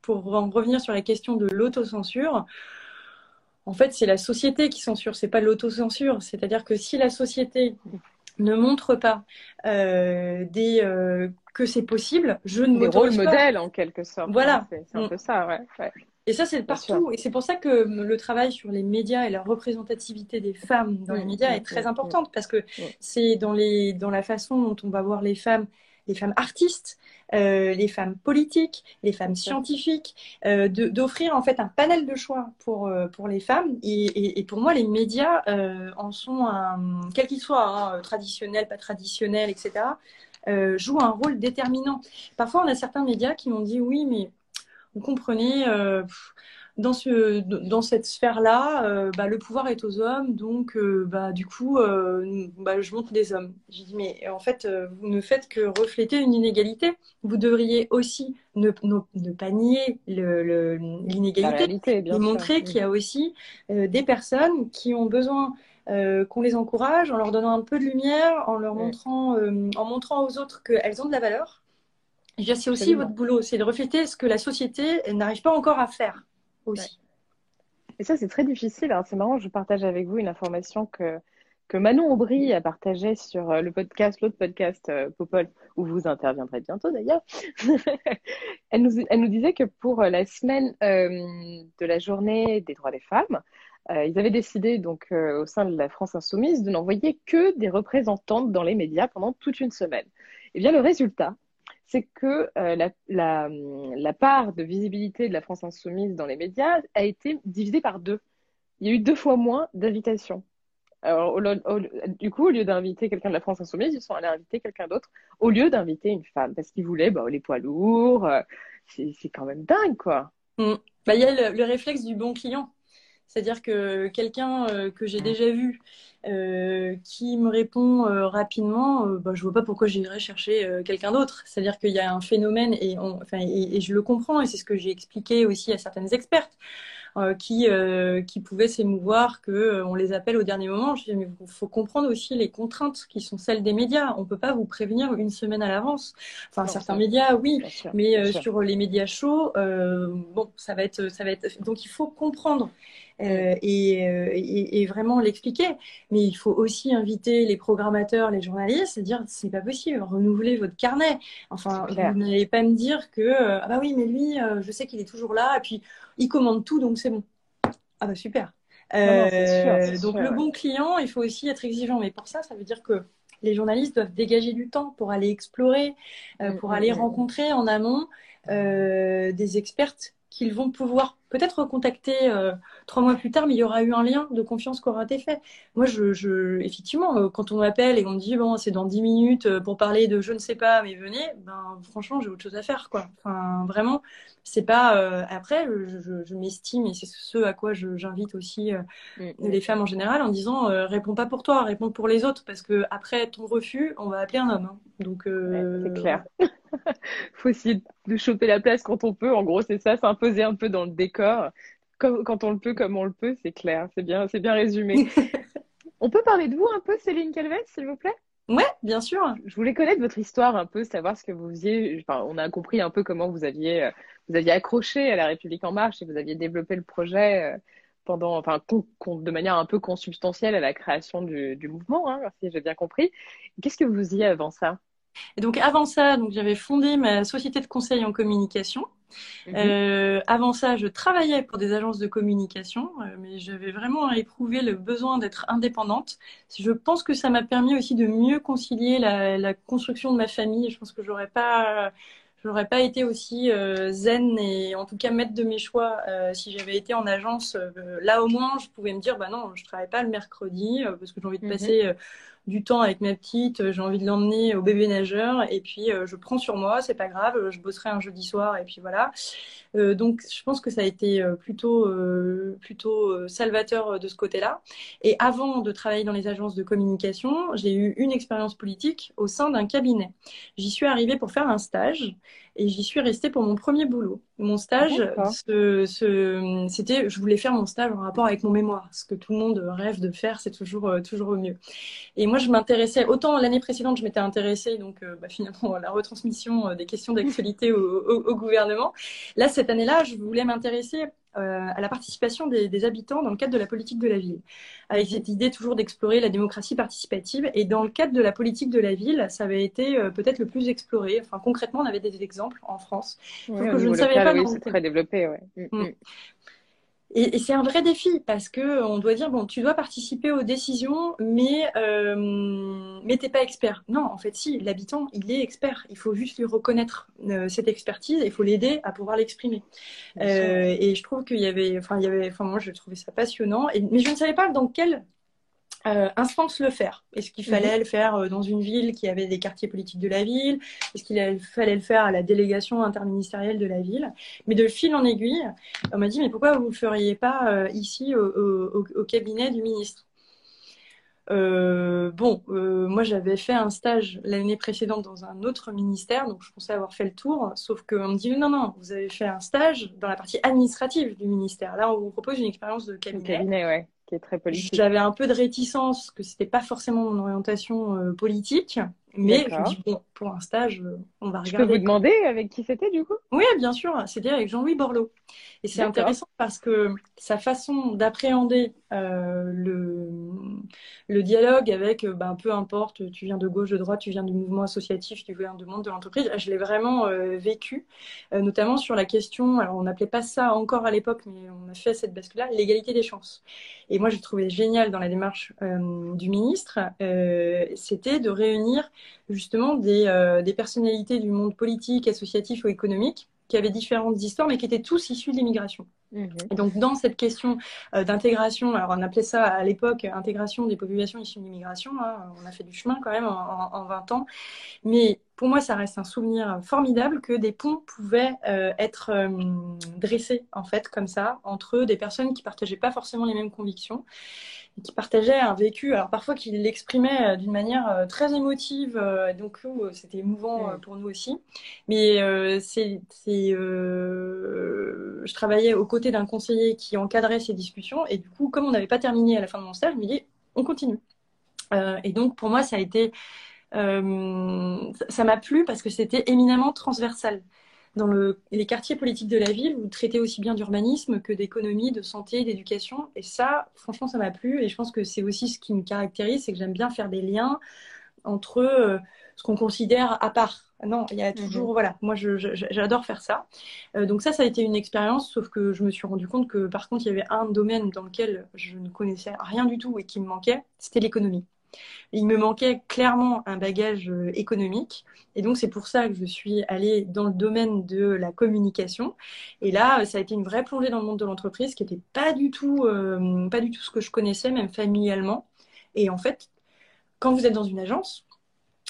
pour en revenir sur la question de l'autocensure, en fait, c'est la société qui censure, c'est pas l'autocensure. C'est-à-dire que si la société ne montre pas euh, des, euh, que c'est possible, je ne Des rôles modèles en quelque sorte. Voilà. C'est un mm. peu ça, ouais. Et ça, c'est partout. Et c'est pour ça que le travail sur les médias et la représentativité des femmes dans les mm, médias mm, est très importante parce que c'est dans, les, dans la façon dont on va voir les femmes les femmes artistes, euh, les femmes politiques, les femmes scientifiques, euh, d'offrir en fait un panel de choix pour, euh, pour les femmes. Et, et, pour moi, les médias euh, en sont un, quel qu'il soit, hein, traditionnel, pas traditionnel, etc., euh, jouent un rôle déterminant. Parfois, on a certains médias qui m'ont dit oui, mais vous comprenez, dans, ce, dans cette sphère-là, euh, bah, le pouvoir est aux hommes, donc euh, bah, du coup, euh, bah, je montre des hommes. J'ai dit, mais en fait, vous ne faites que refléter une inégalité. Vous devriez aussi ne, ne, pas nier l'inégalité, et montrer qu'il y a aussi des personnes qui ont besoin qu'on les encourage en leur donnant un peu de lumière, en leur montrant, en montrant aux autres qu'elles ont de la valeur. C'est aussi votre boulot, c'est de refléter ce que la société n'arrive pas encore à faire aussi. Et ça, c'est très difficile. Hein. C'est marrant, je partage avec vous une information que, que Manon Aubry a partagée sur euh, le podcast, l'autre podcast euh, Popol, où vous interviendrez bientôt d'ailleurs. elle, nous, elle nous disait que pour euh, la semaine de la journée des droits des femmes, ils avaient décidé donc au sein de la France Insoumise de n'envoyer que des représentantes dans les médias pendant toute une semaine. Et eh bien le résultat, c'est que euh, la, part de visibilité de la France insoumise dans les médias a été divisée par deux. Il y a eu deux fois moins d'invitations. Du coup, au lieu d'inviter quelqu'un de la France insoumise, ils sont allés inviter quelqu'un d'autre, au lieu d'inviter une femme, parce qu'ils voulaient bah, les poids lourds. Euh, c'est quand même dingue, quoi. Mm. Bah, il y a le, réflexe du bon client. C'est-à-dire que quelqu'un euh, que j'ai mm. déjà vu euh, qui me répond euh, rapidement, bah, je vois pas pourquoi j'irais chercher quelqu'un d'autre. C'est-à-dire qu'il y a un phénomène et, enfin, et, je le comprends et c'est ce que j'ai expliqué aussi à certaines expertes. qui, qui pouvaient s'émouvoir que on les appelle au dernier moment. Je dis, mais il faut comprendre aussi les contraintes qui sont celles des médias. On peut pas vous prévenir une semaine à l'avance. Enfin, certains médias, oui, mais sur les médias chauds, bon, ça va être, ça va être. Donc, il faut comprendre. Euh, et, euh, et, et, vraiment l'expliquer. Mais il faut aussi inviter les programmateurs, les journalistes, à dire c'est pas possible, renouveler votre carnet. Enfin, vous n'allez pas me dire que euh, ah bah oui, mais lui, je sais qu'il est toujours là, et puis il commande tout, donc c'est bon. Ah bah super. Euh, donc le bon client, il faut aussi être exigeant. Mais pour ça, ça veut dire que les journalistes doivent dégager du temps pour aller explorer, mm, pour mm, aller mm. rencontrer en amont euh, des expertes qu'ils vont pouvoir peut-être recontacter euh, trois mois plus tard, mais il y aura eu un lien de confiance qui aura été fait. Moi, je, je effectivement, euh, quand on m'appelle et on me dit bon, c'est dans dix minutes euh, pour parler de je ne sais pas, mais venez, ben franchement, j'ai autre chose à faire, quoi. Enfin, vraiment, c'est pas. après, je, je, m'estime et c'est ce à quoi j'invite aussi mm, mm. les femmes en général en disant réponds pas pour toi, réponds pour les autres, parce que après ton refus, on va appeler un homme. Hein. Donc, c'est clair. faut essayer de choper la place quand on peut. En gros, c'est ça, s'imposer un peu dans le décor. Quand on le peut, comme on le peut, c'est clair. C'est bien, c'est bien résumé. on peut parler de vous un peu, Céline Calvet, s'il vous plaît? Ouais, bien sûr. Je voulais connaître votre histoire un peu, savoir ce que vous faisiez. Enfin, on a compris un peu comment vous aviez, euh, vous aviez accroché à la République en marche et vous aviez développé le projet euh, pendant, enfin, de manière un peu consubstantielle à la création du, mouvement, hein, si j'ai bien compris. Qu'est-ce que vous faisiez avant ça? Et donc avant ça, donc j'avais fondé ma société de conseil en communication. Mhm. Euh, avant ça, je travaillais pour des agences de communication, euh, mais j'avais vraiment éprouvé le besoin d'être indépendante. Je pense que ça m'a permis aussi de mieux concilier la, la, construction de ma famille. Je pense que j'aurais pas j'aurais pas été aussi zen et en tout cas maître de mes choix si j'avais été en agence. là au moins, je pouvais me dire bah non, je travaille pas le mercredi parce que j'ai envie de mhm. passer du temps avec ma petite, euh, j'ai envie de l'emmener au bébé nageur et puis euh, je prends sur moi, c'est pas grave, euh, je bosserai un jeudi soir et puis voilà. donc je pense que ça a été plutôt plutôt salvateur de ce côté-là. Et avant de travailler dans les agences de communication, j'ai eu une expérience politique au sein d'un cabinet. J'y suis arrivée pour faire un stage et j'y suis restée pour mon premier boulot. Mon stage, c'était, je voulais faire mon stage en rapport avec mon mémoire, ce que tout le monde rêve de faire, c'est toujours toujours au mieux. Et moi, je m'intéressais autant l'année précédente, je m'étais intéressée donc euh, bah, finalement à la retransmission euh, des questions d'actualité au, gouvernement. Là, cette année-là, je voulais m'intéresser euh, à la participation des, habitants dans le cadre de la politique de la ville, avec cette idée toujours d'explorer la démocratie participative. Et dans le cadre de la politique de la ville, ça avait été peut-être le plus exploré. Enfin, concrètement, on avait des exemples en France. Oui, que je ne savais pas. Oui, c'est très développé. Ouais. Mm, mm. Et, c'est un vrai défi parce que on doit dire bon, tu dois participer aux décisions, mais euh, mais t'es pas expert. Non, en fait, si l'habitant, il est expert. Il faut juste lui reconnaître euh, cette expertise et il faut l'aider à pouvoir l'exprimer. Euh, et je trouve qu'il y avait, enfin, il y avait, enfin, moi, je trouvais ça passionnant. Et, mais je ne savais pas dans quel euh, instance le faire Est-ce qu'il fallait mhm. le faire euh, dans une ville qui avait des quartiers politiques de la ville? Est-ce qu'il fallait le faire à la délégation interministérielle de la ville? Mais de fil en aiguille, on m'a dit mais pourquoi vous ne le feriez pas euh, ici au, cabinet du ministre? Bon, moi j'avais fait un stage l'année précédente dans un autre ministère, donc je pensais avoir fait le tour, sauf qu'on me dit non, non, vous avez fait un stage dans la partie administrative du ministère. Là, on vous propose une expérience de cabinet. cabinet, ouais qui est très politique. J'avais un peu de réticence que c'était pas forcément mon orientation euh, politique, mais je me dis bon, pour un stage, euh, on va regarder. Je peux vous demander avec qui c'était du coup? Oui, bien sûr, c'était avec Jean-Louis Borloo. Et c'est intéressant parce que sa façon d'appréhender euh, le, le dialogue avec, euh, ben, peu importe, tu viens de gauche, de droite, tu viens du mouvement associatif, tu viens du monde de l'entreprise, je l'ai vraiment euh, vécu, notamment sur la question, alors on n'appelait pas ça encore à l'époque, mais on a fait cette bascule-là, l'égalité des chances. Et moi, j'ai trouvé génial dans la démarche du ministre, c'était de réunir justement des, des personnalités du monde politique, associatif ou économique qui avaient différentes histoires, mais qui étaient tous issus de l'immigration. Mhm. Et donc, dans cette question euh, d'intégration, alors on appelait ça à l'époque intégration des populations issues de l'immigration, hein, on a fait du chemin quand même en, 20 ans, mais pour moi, ça reste un souvenir formidable que des ponts pouvaient euh, être euh, dressés, en fait, comme ça, entre des personnes qui partageaient pas forcément les mêmes convictions qui partageait un vécu, alors parfois qu'il l'exprimait euh, d'une manière euh, très émotive, euh, donc c'était émouvant pour nous aussi. Mais c'est, je travaillais aux côtés d'un conseiller qui encadrait ces discussions, et du coup, comme on n'avait pas terminé à la fin de mon stage, je me dis, on continue. et donc pour moi, ça a été, ça m'a plu parce que c'était éminemment transversal dans le, les quartiers politiques de la ville, vous traitez aussi bien d'urbanisme que d'économie, de santé, d'éducation. Et ça, franchement, ça m'a plu. Et je pense que c'est aussi ce qui me caractérise, c'est que j'aime bien faire des liens entre euh, ce qu'on considère à part. Non, il y a mhm. toujours, voilà, moi j'adore faire ça. Euh, donc ça, ça a été une expérience, sauf que je me suis rendu compte que par contre, il y avait un domaine dans lequel je ne connaissais rien du tout et qui me manquait, c'était l'économie. Il me manquait clairement un bagage euh, économique. Et donc, c'est pour ça que je suis allée dans le domaine de la communication. Et là, ça a été une vraie plongée dans le monde de l'entreprise qui n'était pas du tout, euh, pas du tout ce que je connaissais, même familialement. Et en fait, quand vous êtes dans une agence,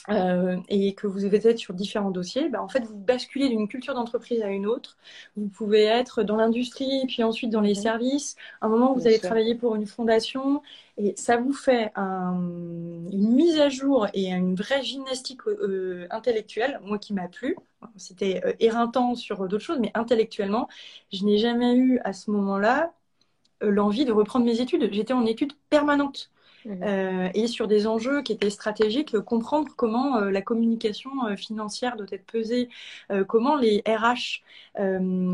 euh, et que vous êtes sur différents dossiers, bah, en fait, vous basculez d'une culture d'entreprise à une autre. Vous pouvez être dans l'industrie, puis ensuite dans les mhm. services. À un moment, vous allez travailler pour une fondation, et ça vous fait une mise à jour et une vraie gymnastique euh, intellectuelle, moi qui m'a plu. C'était euh, éreintant sur d'autres choses, mais intellectuellement, je n'ai jamais eu à ce moment-là l'envie de reprendre mes études. J'étais en études permanentes. Euh, et sur des enjeux qui étaient stratégiques, euh, comprendre comment euh, la communication financière doit être pesée, comment les RH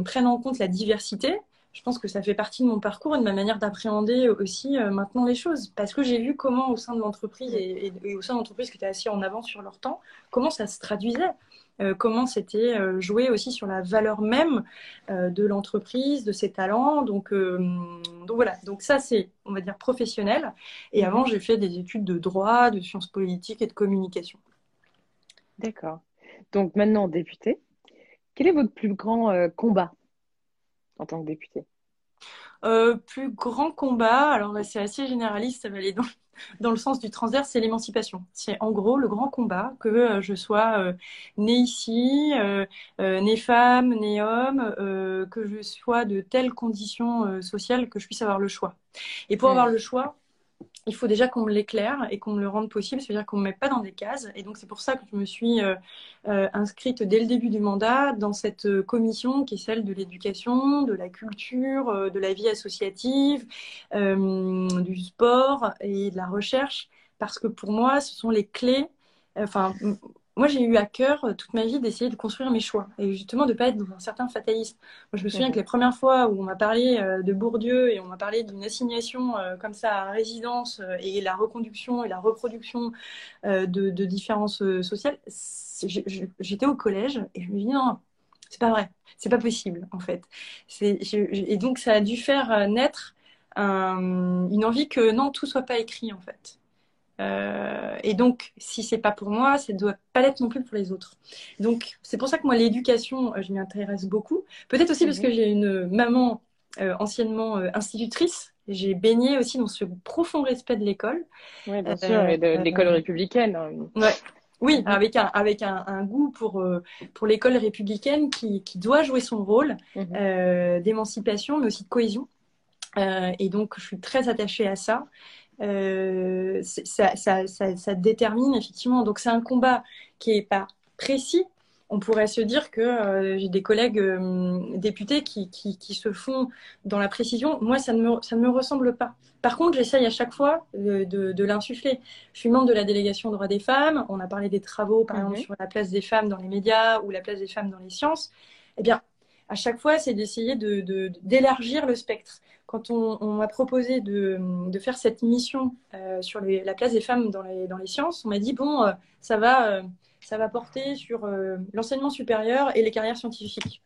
prennent en compte la diversité. Je pense que ça fait partie de mon parcours et de ma manière d'appréhender aussi maintenant les choses. Parce que j'ai vu comment au sein de l'entreprise et, au sein d'entreprises qui étaient assez en avance sur leur temps, comment ça se traduisait. Euh, comment c'était euh, joué aussi sur la valeur même euh, de l'entreprise, de ses talents. Donc, donc voilà, donc ça c'est, on va dire, professionnel. Et avant, j'ai fait des études de droit, de sciences politiques et de communication. D'accord. Donc maintenant, député, Quel est votre plus grand combat en tant que député? Plus grand combat, alors c'est assez généraliste, ça va aller dans, dans le sens du transverse, c'est l'émancipation. C'est en gros le grand combat que euh, je sois euh, née ici, euh, née femme, née homme, que je sois de telles conditions sociales que je puisse avoir le choix. Et pour avoir le choix, il faut déjà qu'on me l'éclaire et qu'on me le rende possible, c'est-à-dire qu'on ne me met pas dans des cases. Et donc c'est pour ça que je me suis euh, euh, inscrite dès le début du mandat dans cette euh, commission qui est celle de l'éducation, de la culture, de la vie associative, du sport et de la recherche, parce que pour moi, ce sont les clés. Enfin, moi, j'ai eu à cœur euh, toute ma vie d'essayer de construire mes choix et justement de ne pas être dans un certain fatalisme. Moi, je me souviens que les premières fois où on m'a parlé euh, de Bourdieu et on m'a parlé d'une assignation euh, comme ça à résidence et la reconduction et la reproduction de, de, différences sociales, j'étais au collège et je me dis non, c'est pas vrai, c'est pas possible en fait. et donc ça a dû faire naître une envie que non, tout soit pas écrit en fait. Euh, et donc, si c'est pas pour moi, ça ne doit pas l'être non plus pour les autres. Donc, c'est pour ça que moi, l'éducation, euh, je m'y intéresse beaucoup. Peut-être aussi parce que mhm. j'ai une maman euh, anciennement institutrice. J'ai baigné aussi dans ce profond respect de l'école. Oui, bien sûr, et de, l'école républicaine. Ouais. Oui, avec un, avec un, goût pour, pour l'école républicaine qui, qui, doit jouer son rôle mhm. d'émancipation, mais aussi de cohésion. et donc, je suis très attachée à ça. Euh, ça, ça, ça, détermine effectivement. Donc c'est un combat qui est pas précis. On pourrait se dire que euh, j'ai des collègues euh, députés qui, qui, qui, se font dans la précision. Moi, ça ne me, ça ne me ressemble pas. Par contre, j'essaye à chaque fois de, de, l'insuffler. Je suis membre de la délégation droits des femmes. On a parlé des travaux, par exemple, sur la place des femmes dans les médias ou la place des femmes dans les sciences. Eh bien, à chaque fois, c'est d'essayer d'élargir de, le spectre. Quand on, m'a proposé de, faire cette mission euh, sur la place des femmes dans les, dans les sciences, on m'a dit, bon, euh, ça, va, euh, ça va porter sur l'enseignement supérieur et les carrières scientifiques.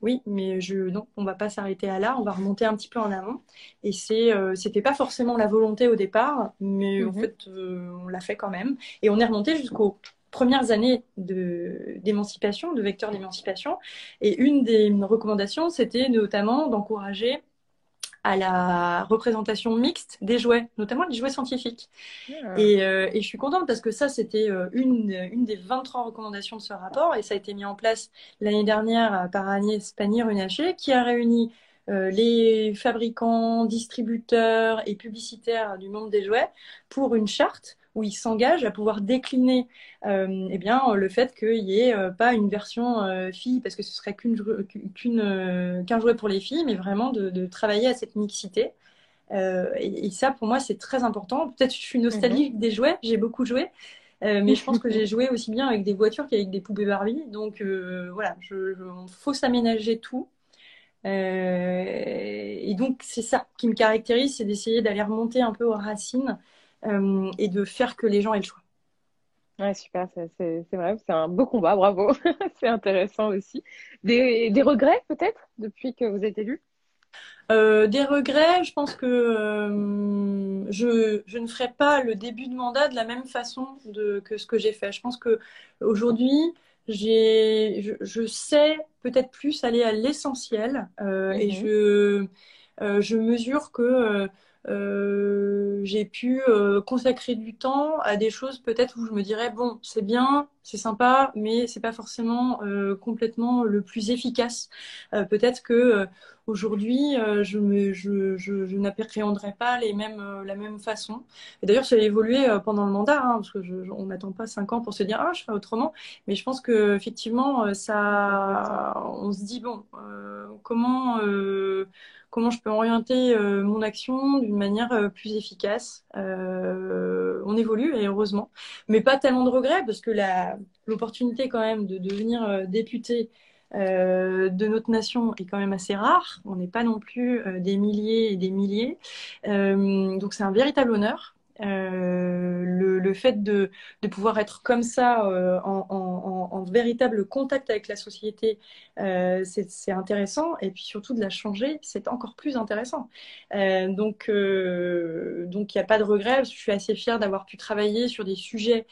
Oui, mais je, non, on va pas s'arrêter à là, on va remonter un petit peu en amont. Et c'est, c'était pas forcément la volonté au départ, mais en mhm. fait, on l'a fait quand même. Et on est remonté jusqu'au premières années d'émancipation, de, vecteurs d'émancipation. Et une des recommandations, c'était notamment d'encourager à la représentation mixte des jouets, notamment les jouets scientifiques. Euh, et, je suis contente parce que ça, c'était euh, une, une des 23 recommandations de ce rapport et ça a été mis en place l'année dernière par Agnès Pannier-Runacher qui a réuni euh, les fabricants, distributeurs et publicitaires du monde des jouets pour une charte où ils s'engagent à pouvoir décliner euh, eh bien, le fait qu'il n'y ait euh, pas une version euh, fille, parce que ce serait qu'une, qu'un jouet pour les filles, mais vraiment de, travailler à cette mixité. Et, ça, pour moi, c'est très important. Peut-être que je suis nostalgique mhm. des jouets, j'ai beaucoup joué. mais je pense que j'ai joué aussi bien avec des voitures qu'avec des poupées Barbie. Donc voilà, il faut s'aménager tout. et donc c'est ça qui me caractérise, c'est d'essayer d'aller remonter un peu aux racines euh, et de faire que les gens aient le choix. Ouais, super, c'est vrai, c'est un beau combat, bravo, c'est intéressant aussi. Des, des regrets peut-être depuis que vous êtes élu euh, des regrets, je pense que euh, je, je, ne ferai pas le début de mandat de la même façon de, que ce que j'ai fait. Je pense que aujourd'hui, je, je, sais peut-être plus aller à l'essentiel euh, et mhm. je, je mesure que j'ai pu euh, consacrer du temps à des choses peut-être où je me dirais bon c'est bien c'est sympa mais c'est pas forcément euh, complètement le plus efficace. Peut-être que aujourd'hui je me je, je, je n'appréhenderai pas les mêmes la même façon. Et d'ailleurs ça a évolué pendant le mandat hein, parce que je, on n'attend pas cinq ans pour se dire ah je ferai autrement. Mais je pense que effectivement ça on se dit bon comment comment je peux orienter euh, mon action d'une manière euh, plus efficace. Euh, on évolue et heureusement, mais pas tellement de regrets parce que l'opportunité quand même de devenir député de notre nation est quand même assez rare. On n'est pas non plus des milliers et des milliers. donc c'est un véritable honneur. Euh, le, le, fait de, de, pouvoir être comme ça euh, en, en, en, véritable contact avec la société, euh, c'est intéressant. Et puis surtout de la changer, c'est encore plus intéressant. Donc, donc il n'y a pas de regret. Je suis assez fière d'avoir pu travailler sur des sujets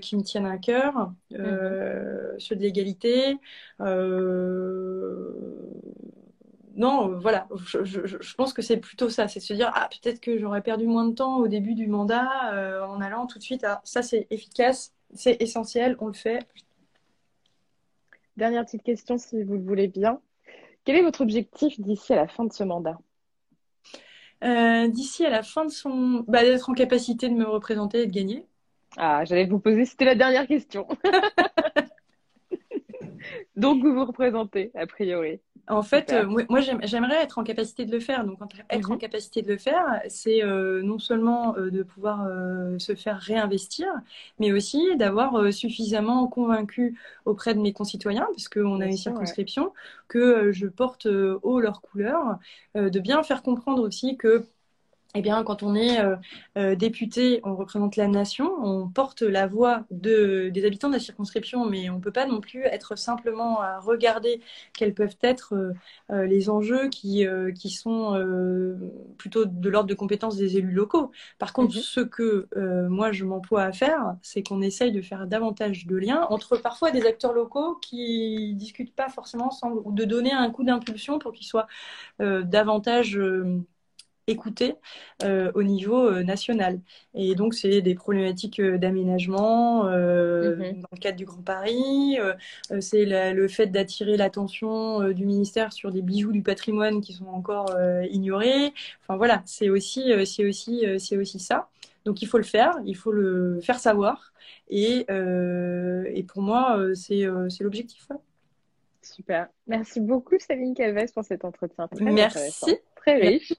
qui me tiennent à cœur, mmh. sur de l'égalité non, euh, voilà, je, pense que c'est plutôt ça, c'est de se dire ah peut-être que j'aurais perdu moins de temps au début du mandat euh, en allant tout de suite à ça c'est efficace, c'est essentiel, on le fait. Dernière petite question si vous le voulez bien. Quel est votre objectif d'ici à la fin de ce mandat? Euh, D'ici à la fin de son, bah, d'être en capacité de me représenter et de gagner. Ah, j'allais vous poser, c'était la dernière question. Donc vous vous représentez a priori. En fait, euh, moi, j'aimerais être en capacité de le faire. Donc, être en mhm. capacité de le faire, c'est euh, non seulement euh, de pouvoir se faire réinvestir, mais aussi d'avoir suffisamment convaincu auprès de mes concitoyens, puisqu'on a une circonscription, que je porte haut leurs couleurs, de bien faire comprendre aussi que eh bien, quand on est euh, euh, député, on représente la nation, on porte la voix de, des habitants de la circonscription, mais on ne peut pas non plus être simplement à regarder quels peuvent être euh, les enjeux qui, qui sont plutôt de l'ordre de compétences des élus locaux. Par contre, mhm. ce que moi je m'emploie à faire, c'est qu'on essaye de faire davantage de liens entre parfois des acteurs locaux qui discutent pas forcément ensemble, ou de donner un coup d'impulsion pour qu'ils soient davantage écouter euh, au niveau euh, national. Et donc, c'est des problématiques euh, d'aménagement mm-hmm. dans le cadre du Grand Paris. c'est le fait d'attirer l'attention du ministère sur des bijoux du patrimoine qui sont encore ignorés. Enfin voilà, c'est aussi, c'est aussi, c'est aussi ça. Donc, il faut le faire, il faut le faire savoir. Et, et pour moi, c'est l'objectif. Super. Merci beaucoup, Céline Calves, pour cet entretien très Merci. très riche.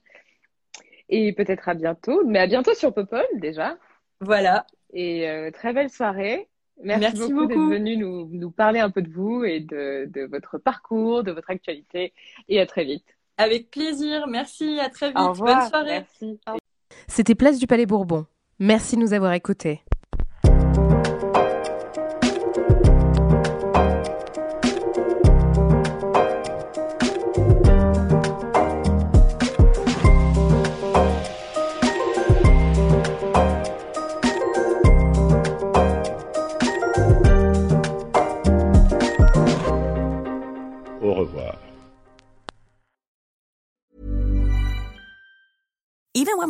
Et peut-être à bientôt. Mais à bientôt sur Popol déjà. Voilà. Et euh, très belle soirée. Merci, beaucoup, d'être venu nous, nous, parler un peu de vous et de, de, votre parcours, de votre actualité. Et à très vite. Avec plaisir. Merci. À très vite. Au revoir. Bonne soirée. Merci. C'était Place du Palais Bourbon. Merci de nous avoir écoutés.